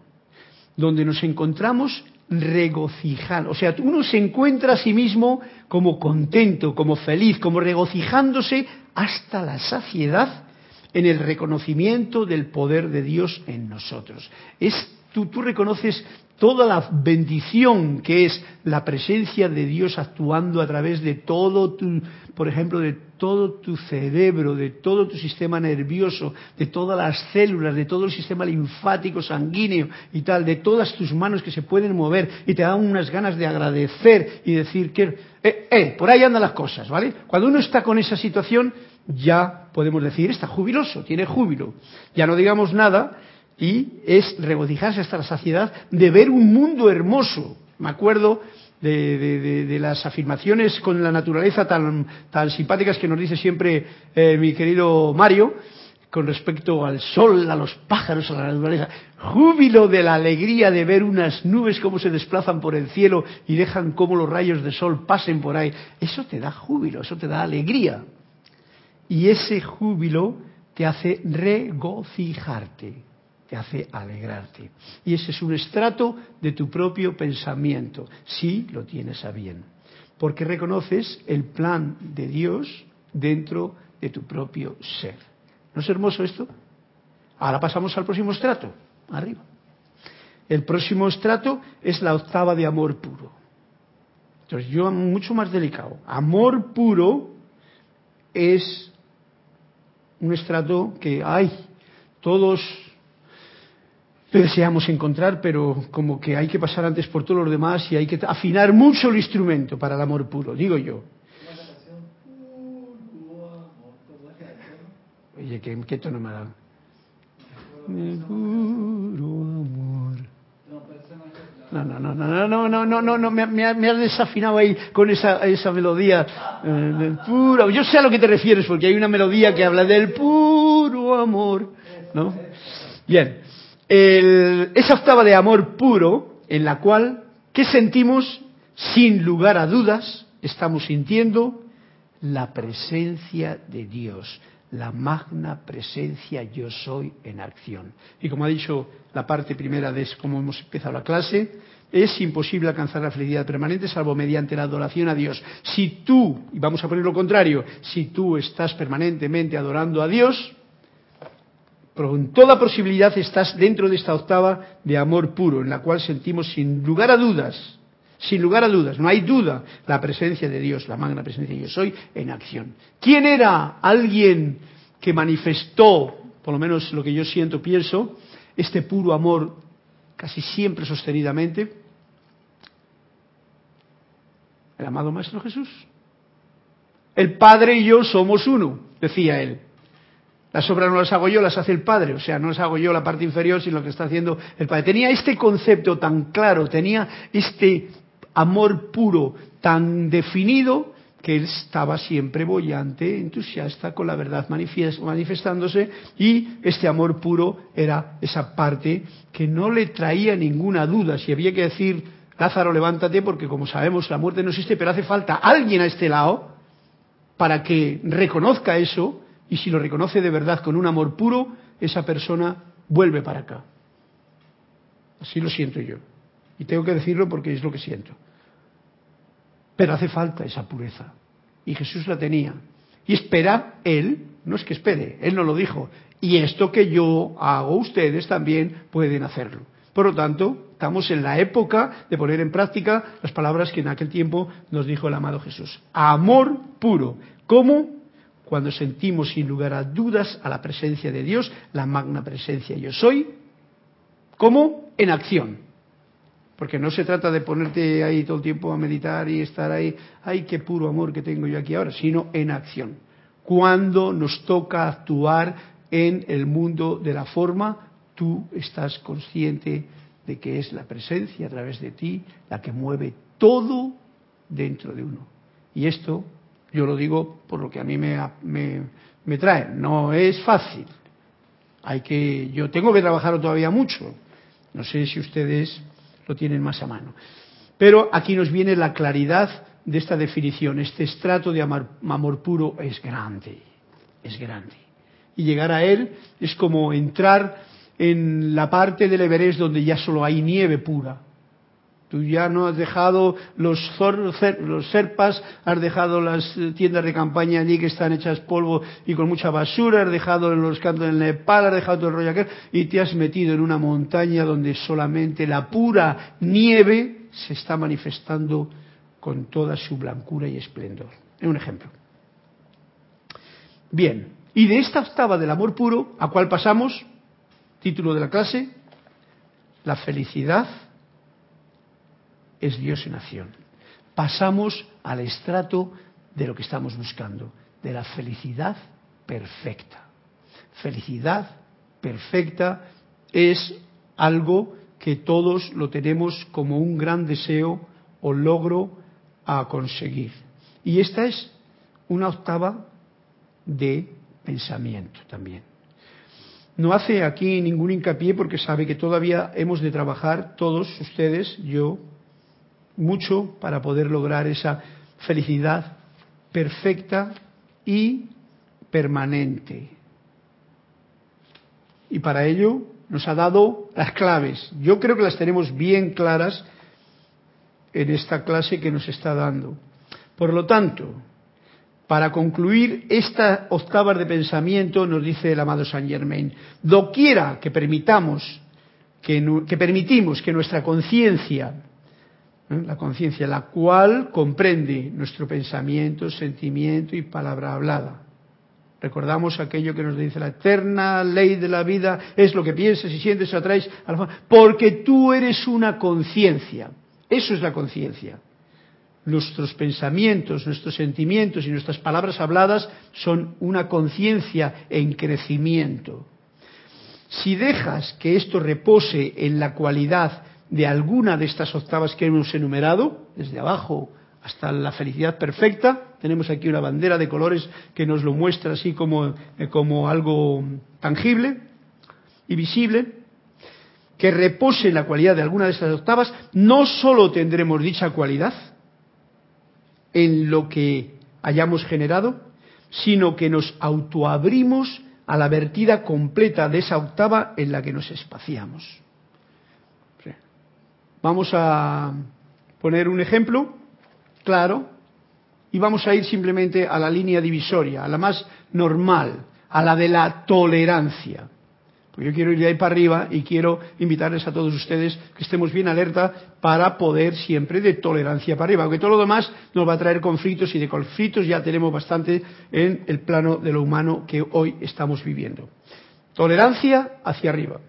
donde nos encontramos regocijando. O sea, uno se encuentra a sí mismo como contento, como feliz, como regocijándose hasta la saciedad en el reconocimiento del poder de Dios en nosotros. Es, tú, tú reconoces toda la bendición que es la presencia de Dios actuando a través de todo tu, por ejemplo, de todo tu cerebro, de todo tu sistema nervioso, de todas las células, de todo el sistema linfático, sanguíneo y tal, de todas tus manos que se pueden mover y te dan unas ganas de agradecer y decir que, eh, eh, por ahí andan las cosas, ¿vale? Cuando uno está con esa situación, ya podemos decir, está jubiloso, tiene júbilo. Ya no digamos nada y es regocijarse hasta la saciedad de ver un mundo hermoso. Me acuerdo de, las afirmaciones con la naturaleza tan, tan simpáticas que nos dice siempre eh, mi querido Mario con respecto al sol, a los pájaros, a la naturaleza. Júbilo de la alegría de ver unas nubes como se desplazan por el cielo y dejan como los rayos de sol pasen por ahí. Eso te da júbilo, eso te da alegría. Y ese júbilo te hace regocijarte te hace alegrarte. Y ese es un estrato de tu propio pensamiento, si lo tienes a bien. Porque reconoces el plan de Dios dentro de tu propio ser. ¿No es hermoso esto? Ahora pasamos al próximo estrato, arriba. El próximo estrato es la octava de amor puro. Entonces yo mucho más delicado. Amor puro es un estrato que, ay, todos deseamos encontrar, pero como que hay que pasar antes por todos los demás y hay que afinar mucho el instrumento para el amor puro, digo yo. Oye, ¿qué, tono me ha dado? No, no, no, no, no, no, no, no, no, me, me, has desafinado ahí con esa, esa melodía del puro. Yo sé a lo que te refieres, porque hay una melodía que habla del puro amor, ¿no? Bien, esa octava de amor puro en la cual, ¿qué sentimos? Sin lugar a dudas, estamos sintiendo la presencia de Dios, la magna presencia yo soy en acción. Y como ha dicho la parte primera de cómo hemos empezado la clase, es imposible alcanzar la felicidad permanente salvo mediante la adoración a Dios. Si tú, y vamos a poner lo contrario, si tú estás permanentemente adorando a Dios, con toda posibilidad estás dentro de esta octava de amor puro, en la cual sentimos sin lugar a dudas, sin lugar a dudas, no hay duda, la presencia de Dios, la magna presencia de Dios soy en acción. ¿Quién era alguien que manifestó, por lo menos lo que yo siento, pienso, este puro amor casi siempre sostenidamente? El amado Maestro Jesús. El Padre y yo somos uno, decía él. Las obras no las hago yo, las hace el Padre. O sea, no las hago yo la parte inferior, sino lo que está haciendo el Padre. Tenía este concepto tan claro, tenía este amor puro tan definido que él estaba siempre bollante, entusiasta con la verdad manifestándose y este amor puro era esa parte que no le traía ninguna duda. Si había que decir, Lázaro, levántate, porque como sabemos la muerte no existe, pero hace falta alguien a este lado para que reconozca eso y si lo reconoce de verdad con un amor puro, esa persona vuelve para acá. Así lo siento yo. Y tengo que decirlo porque es lo que siento. Pero hace falta esa pureza. Y Jesús la tenía. Y espera Él, no es que espere, Él no lo dijo. Y esto que yo hago, ustedes también pueden hacerlo. Por lo tanto, estamos en la época de poner en práctica las palabras que en aquel tiempo nos dijo el amado Jesús. Amor puro. ¿Cómo? Cuando sentimos sin lugar a dudas a la presencia de Dios, la magna presencia yo soy, como en acción. Porque no se trata de ponerte ahí todo el tiempo a meditar y estar ahí, ay, qué puro amor que tengo yo aquí ahora, sino en acción. Cuando nos toca actuar en el mundo de la forma, tú estás consciente de que es la presencia a través de ti la que mueve todo dentro de uno. Y esto yo lo digo por lo que a mí me, me, trae. No es fácil. Hay que, yo tengo que trabajar todavía mucho. No sé si ustedes lo tienen más a mano. Pero aquí nos viene la claridad de esta definición. Este estrato de amor, puro es grande, es grande. Y llegar a él es como entrar en la parte del Everest donde ya solo hay nieve pura. Tú ya no has dejado los, los serpas, has dejado las tiendas de campaña allí que están hechas polvo y con mucha basura, has dejado los cantos del Nepal, has dejado todo el rollo aquel y te has metido en una montaña donde solamente la pura nieve se está manifestando con toda su blancura y esplendor. Es un ejemplo. Bien, y de esta octava del amor puro, ¿a cuál pasamos? Título de la clase, la felicidad es Dios en acción. Pasamos al estrato de lo que estamos buscando, de la felicidad perfecta. Felicidad perfecta es algo que todos lo tenemos como un gran deseo o logro a conseguir. Y esta es una octava de pensamiento también. No hace aquí ningún hincapié porque sabe que todavía hemos de trabajar todos ustedes, yo, mucho para poder lograr esa felicidad perfecta y permanente. Y para ello nos ha dado las claves. Yo creo que las tenemos bien claras en esta clase que nos está dando. Por lo tanto, para concluir esta octava de pensamiento, nos dice el amado Saint Germain, doquiera que permitamos, que, permitimos que nuestra conciencia, ¿eh? la conciencia la cual comprende nuestro pensamiento, sentimiento y palabra hablada. Recordamos aquello que nos dice la eterna ley de la vida, es lo que piensas y sientes, atraes a porque tú eres una conciencia. Eso es la conciencia nuestros pensamientos, nuestros sentimientos y nuestras palabras habladas son una conciencia en crecimiento. Si dejas que esto repose en la cualidad de alguna de estas octavas que hemos enumerado, desde abajo hasta la felicidad perfecta, tenemos aquí una bandera de colores que nos lo muestra así como, eh, como algo tangible y visible, que repose en la cualidad de alguna de estas octavas, no solo tendremos dicha cualidad, en lo que hayamos generado, sino que nos autoabrimos a la vertida completa de esa octava en la que nos espaciamos. Vamos a poner un ejemplo claro y vamos a ir simplemente a la línea divisoria, a la más normal, a la de la tolerancia. Yo quiero ir de ahí para arriba y quiero invitarles a todos ustedes que estemos bien alerta para poder siempre de tolerancia para arriba, aunque todo lo demás nos va a traer conflictos y de conflictos ya tenemos bastante en el plano de lo humano que hoy estamos viviendo. Tolerancia hacia arriba.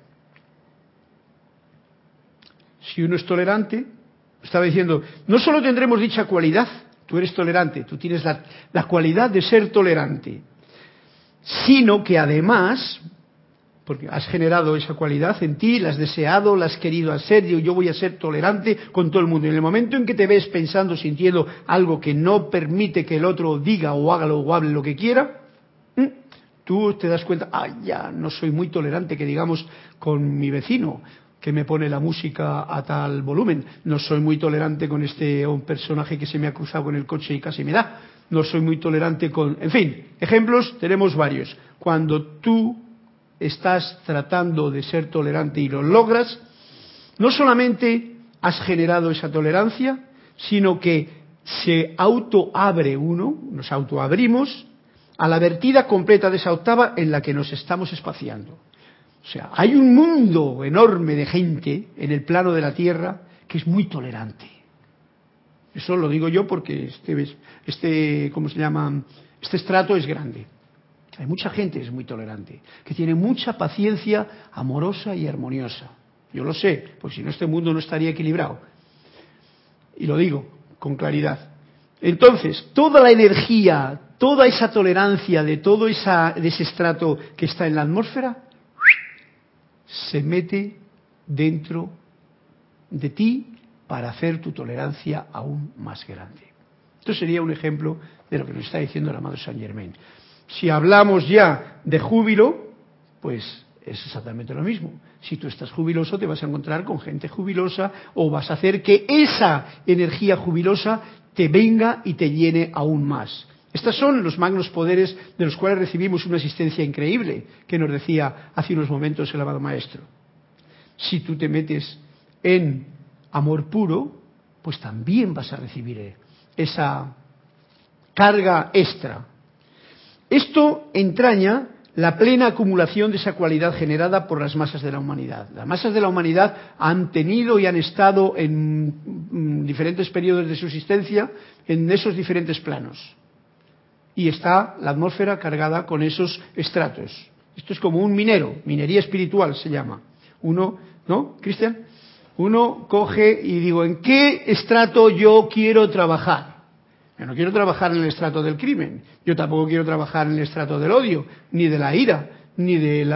Si uno es tolerante, estaba diciendo, no solo tendremos dicha cualidad, tú eres tolerante, tú tienes la, la cualidad de ser tolerante, sino que además porque has generado esa cualidad en ti, la has deseado, la has querido hacer, yo, yo voy a ser tolerante con todo el mundo. En el momento en que te ves pensando, sintiendo algo que no permite que el otro diga o haga o hable lo que quiera, tú te das cuenta, ah, ya no soy muy tolerante, que digamos, con mi vecino, que me pone la música a tal volumen. No soy muy tolerante con este personaje que se me ha cruzado con el coche y casi me da. No soy muy tolerante con... En fin, ejemplos tenemos varios. Cuando tú estás tratando de ser tolerante y lo logras, no solamente has generado esa tolerancia, sino que se autoabre uno, nos autoabrimos a la vertida completa de esa octava en la que nos estamos espaciando. O sea, hay un mundo enorme de gente en el plano de la Tierra que es muy tolerante. Eso lo digo yo porque este, este ¿cómo se llama? Este estrato es grande. Hay mucha gente que es muy tolerante, que tiene mucha paciencia amorosa y armoniosa. Yo lo sé, porque si no este mundo no estaría equilibrado. Y lo digo con claridad. Entonces, toda la energía, toda esa tolerancia de todo esa, de ese estrato que está en la atmósfera, se mete dentro de ti para hacer tu tolerancia aún más grande. Esto sería un ejemplo de lo que nos está diciendo el amado Saint Germain. Si hablamos ya de júbilo, pues es exactamente lo mismo. Si tú estás jubiloso, te vas a encontrar con gente jubilosa o vas a hacer que esa energía jubilosa te venga y te llene aún más. Estos son los magnos poderes de los cuales recibimos una asistencia increíble, que nos decía hace unos momentos el amado maestro. Si tú te metes en amor puro, pues también vas a recibir esa carga extra. Esto entraña la plena acumulación de esa cualidad generada por las masas de la humanidad. Las masas de la humanidad han tenido y han estado en mm, diferentes periodos de su existencia en esos diferentes planos. Y está la atmósfera cargada con esos estratos. Esto es como un minero, minería espiritual se llama. Uno, ¿no, Cristian? Uno coge y digo, ¿en qué estrato yo quiero trabajar? Yo no quiero trabajar en el estrato del crimen, yo tampoco quiero trabajar en el estrato del odio, ni de la ira, ni del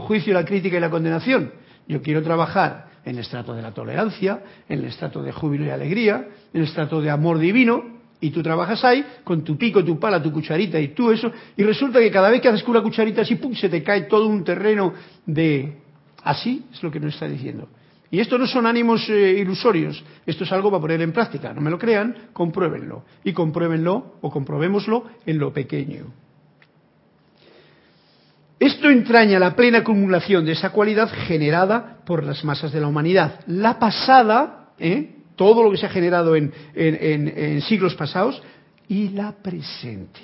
juicio, la crítica y la condenación. Yo quiero trabajar en el estrato de la tolerancia, en el estrato de júbilo y alegría, en el estrato de amor divino, y tú trabajas ahí con tu pico, tu pala, tu cucharita y tú eso, y resulta que cada vez que haces con cucharita así, pum, se te cae todo un terreno de... Así es lo que nos está diciendo. Y esto no son ánimos eh, ilusorios, esto es algo para poner en práctica. No me lo crean, compruébenlo. Y compruébenlo o comprobémoslo en lo pequeño. Esto entraña la plena acumulación de esa cualidad generada por las masas de la humanidad. La pasada, ¿eh? Todo lo que se ha generado en, en siglos pasados, y la presente.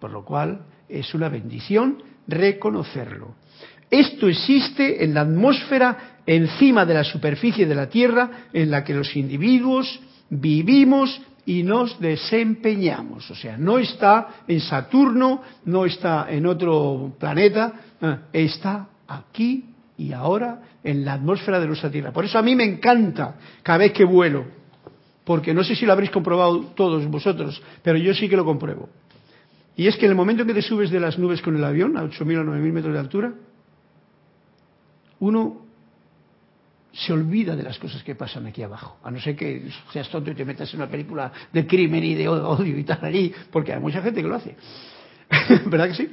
Por lo cual es una bendición reconocerlo. Esto existe en la atmósfera encima de la superficie de la Tierra en la que los individuos vivimos y nos desempeñamos. O sea, no está en Saturno, no está en otro planeta, eh, está aquí y ahora en la atmósfera de nuestra Tierra. Por eso a mí me encanta cada vez que vuelo, porque no sé si lo habréis comprobado todos vosotros, pero yo sí que lo compruebo. Y es que en el momento en que te subes de las nubes con el avión a 8.000 o 9.000 metros de altura, uno se olvida de las cosas que pasan aquí abajo. A no ser que seas tonto y te metas en una película de crimen y de odio y tal allí, porque hay mucha gente que lo hace. ¿Verdad que sí?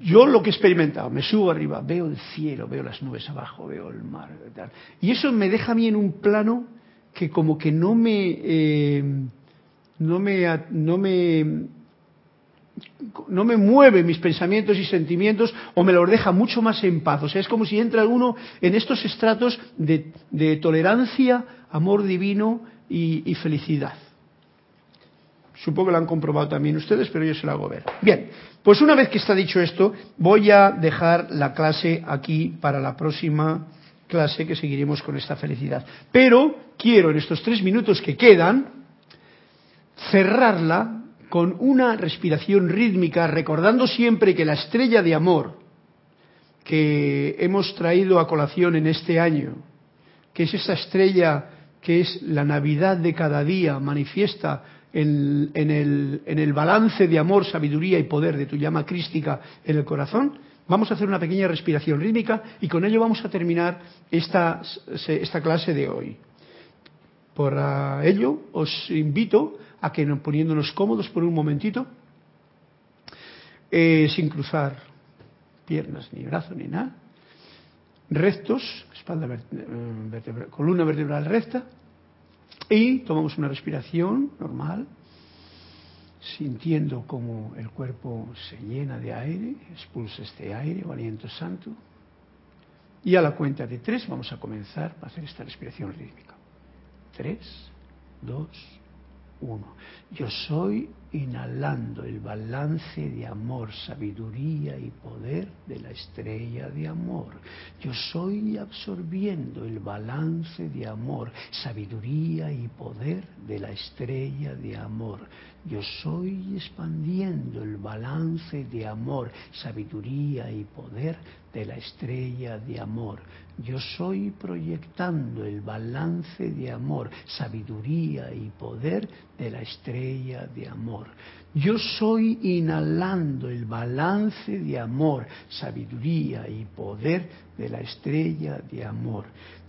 Yo lo que he experimentado, me subo arriba, veo el cielo, veo las nubes abajo, veo el mar y eso me deja a mí en un plano que como que no me, eh, no me, no me no me mueve mis pensamientos y sentimientos o me los deja mucho más en paz. O sea, es como si entra uno en estos estratos de, tolerancia, amor divino y, felicidad. Supongo que lo han comprobado también ustedes, pero yo se lo hago ver. Bien, pues una vez que está dicho esto, voy a dejar la clase aquí para la próxima clase que seguiremos con esta felicidad. Pero quiero en estos tres minutos que quedan cerrarla con una respiración rítmica, recordando siempre que la estrella de amor que hemos traído a colación en este año, que es esa estrella que es la Navidad de cada día, manifiesta en, el, en el balance de amor, sabiduría y poder de tu llama crística en el corazón, Vamos a hacer una pequeña respiración rítmica y con ello vamos a terminar esta, esta clase de hoy. Por ello, os invito a que poniéndonos cómodos por un momentito, eh, sin cruzar piernas ni brazos ni nada, rectos, espalda eh, columna vertebral recta, y tomamos una respiración normal, sintiendo como el cuerpo se llena de aire, expulsa este aire o aliento santo, y a la cuenta de tres vamos a comenzar a hacer esta respiración rítmica. Tres, dos, uno. Yo soy inhalando el balance de amor, sabiduría y poder de la estrella de amor. Yo soy absorbiendo el balance de amor, sabiduría y poder de la estrella de amor. Yo soy expandiendo el balance de amor, sabiduría y poder de la estrella de amor. Yo soy proyectando el balance de amor, sabiduría y poder de la estrella de amor. Yo soy inhalando el balance de amor, sabiduría y poder de la estrella de amor.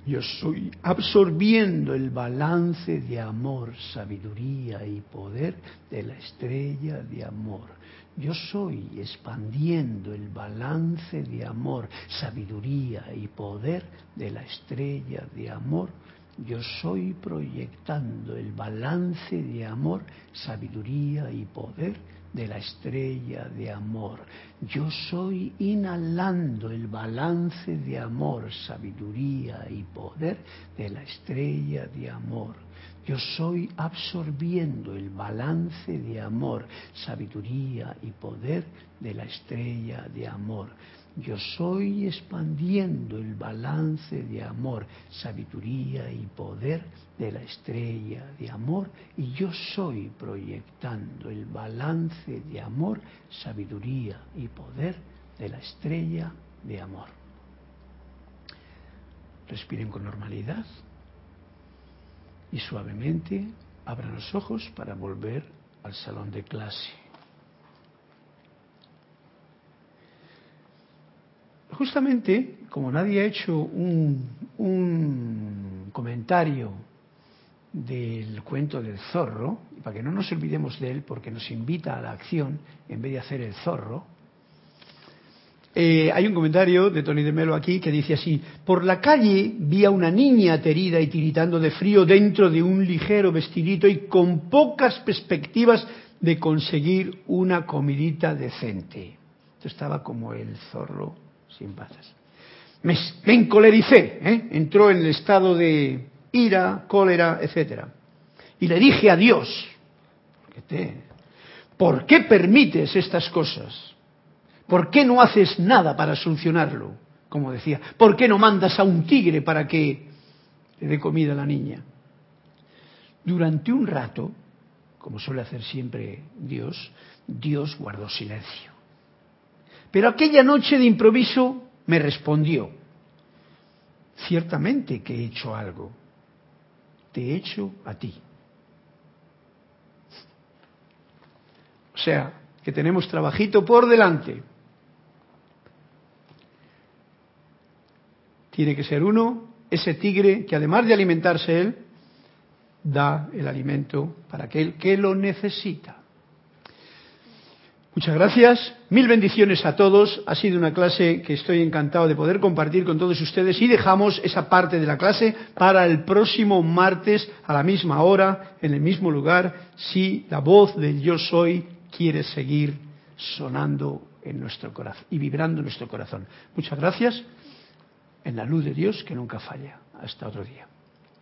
Yo soy absorbiendo el balance de amor, sabiduría y poder de la estrella de amor. Yo soy expandiendo el balance de amor, sabiduría y poder de la estrella de amor. Yo soy proyectando el balance de amor, sabiduría y poder de la estrella de amor. Yo soy inhalando el balance de amor, sabiduría y poder de la estrella de amor. Yo soy absorbiendo el balance de amor, sabiduría y poder de la estrella de amor. Yo soy expandiendo el balance de amor, sabiduría y poder de la estrella de amor y yo soy proyectando el balance de amor, sabiduría y poder de la estrella de amor. Respiren con normalidad y suavemente abran los ojos para volver al salón de clase. justamente, como nadie ha hecho un, comentario del cuento del zorro, para que no nos olvidemos de él, porque nos invita a la acción en vez de hacer el zorro, eh, hay un comentario de Tony de Melo aquí que dice así, por la calle vi a una niña aterida y tiritando de frío dentro de un ligero vestidito y con pocas perspectivas de conseguir una comidita decente. Esto estaba como el zorro sin pasas. Me, encolericé, ¿eh? entró en el estado de ira, cólera, etcétera. Y le dije a Dios, ¿por qué permites estas cosas? ¿Por qué no haces nada para solucionarlo? Como decía, ¿por qué no mandas a un tigre para que le dé comida a la niña? Durante un rato, como suele hacer siempre Dios, Dios guardó silencio. Pero aquella noche de improviso me respondió, ciertamente que he hecho algo, te he hecho a ti. O sea, que tenemos trabajito por delante. Tiene que ser uno, ese tigre que además de alimentarse él, da el alimento para aquel que lo necesita. Muchas gracias, mil bendiciones a todos. Ha sido una clase que estoy encantado de poder compartir con todos ustedes y dejamos esa parte de la clase para el próximo martes a la misma hora, en el mismo lugar, si la voz del yo soy quiere seguir sonando en nuestro corazón y vibrando en nuestro corazón. Muchas gracias en la luz de Dios que nunca falla. Hasta otro día.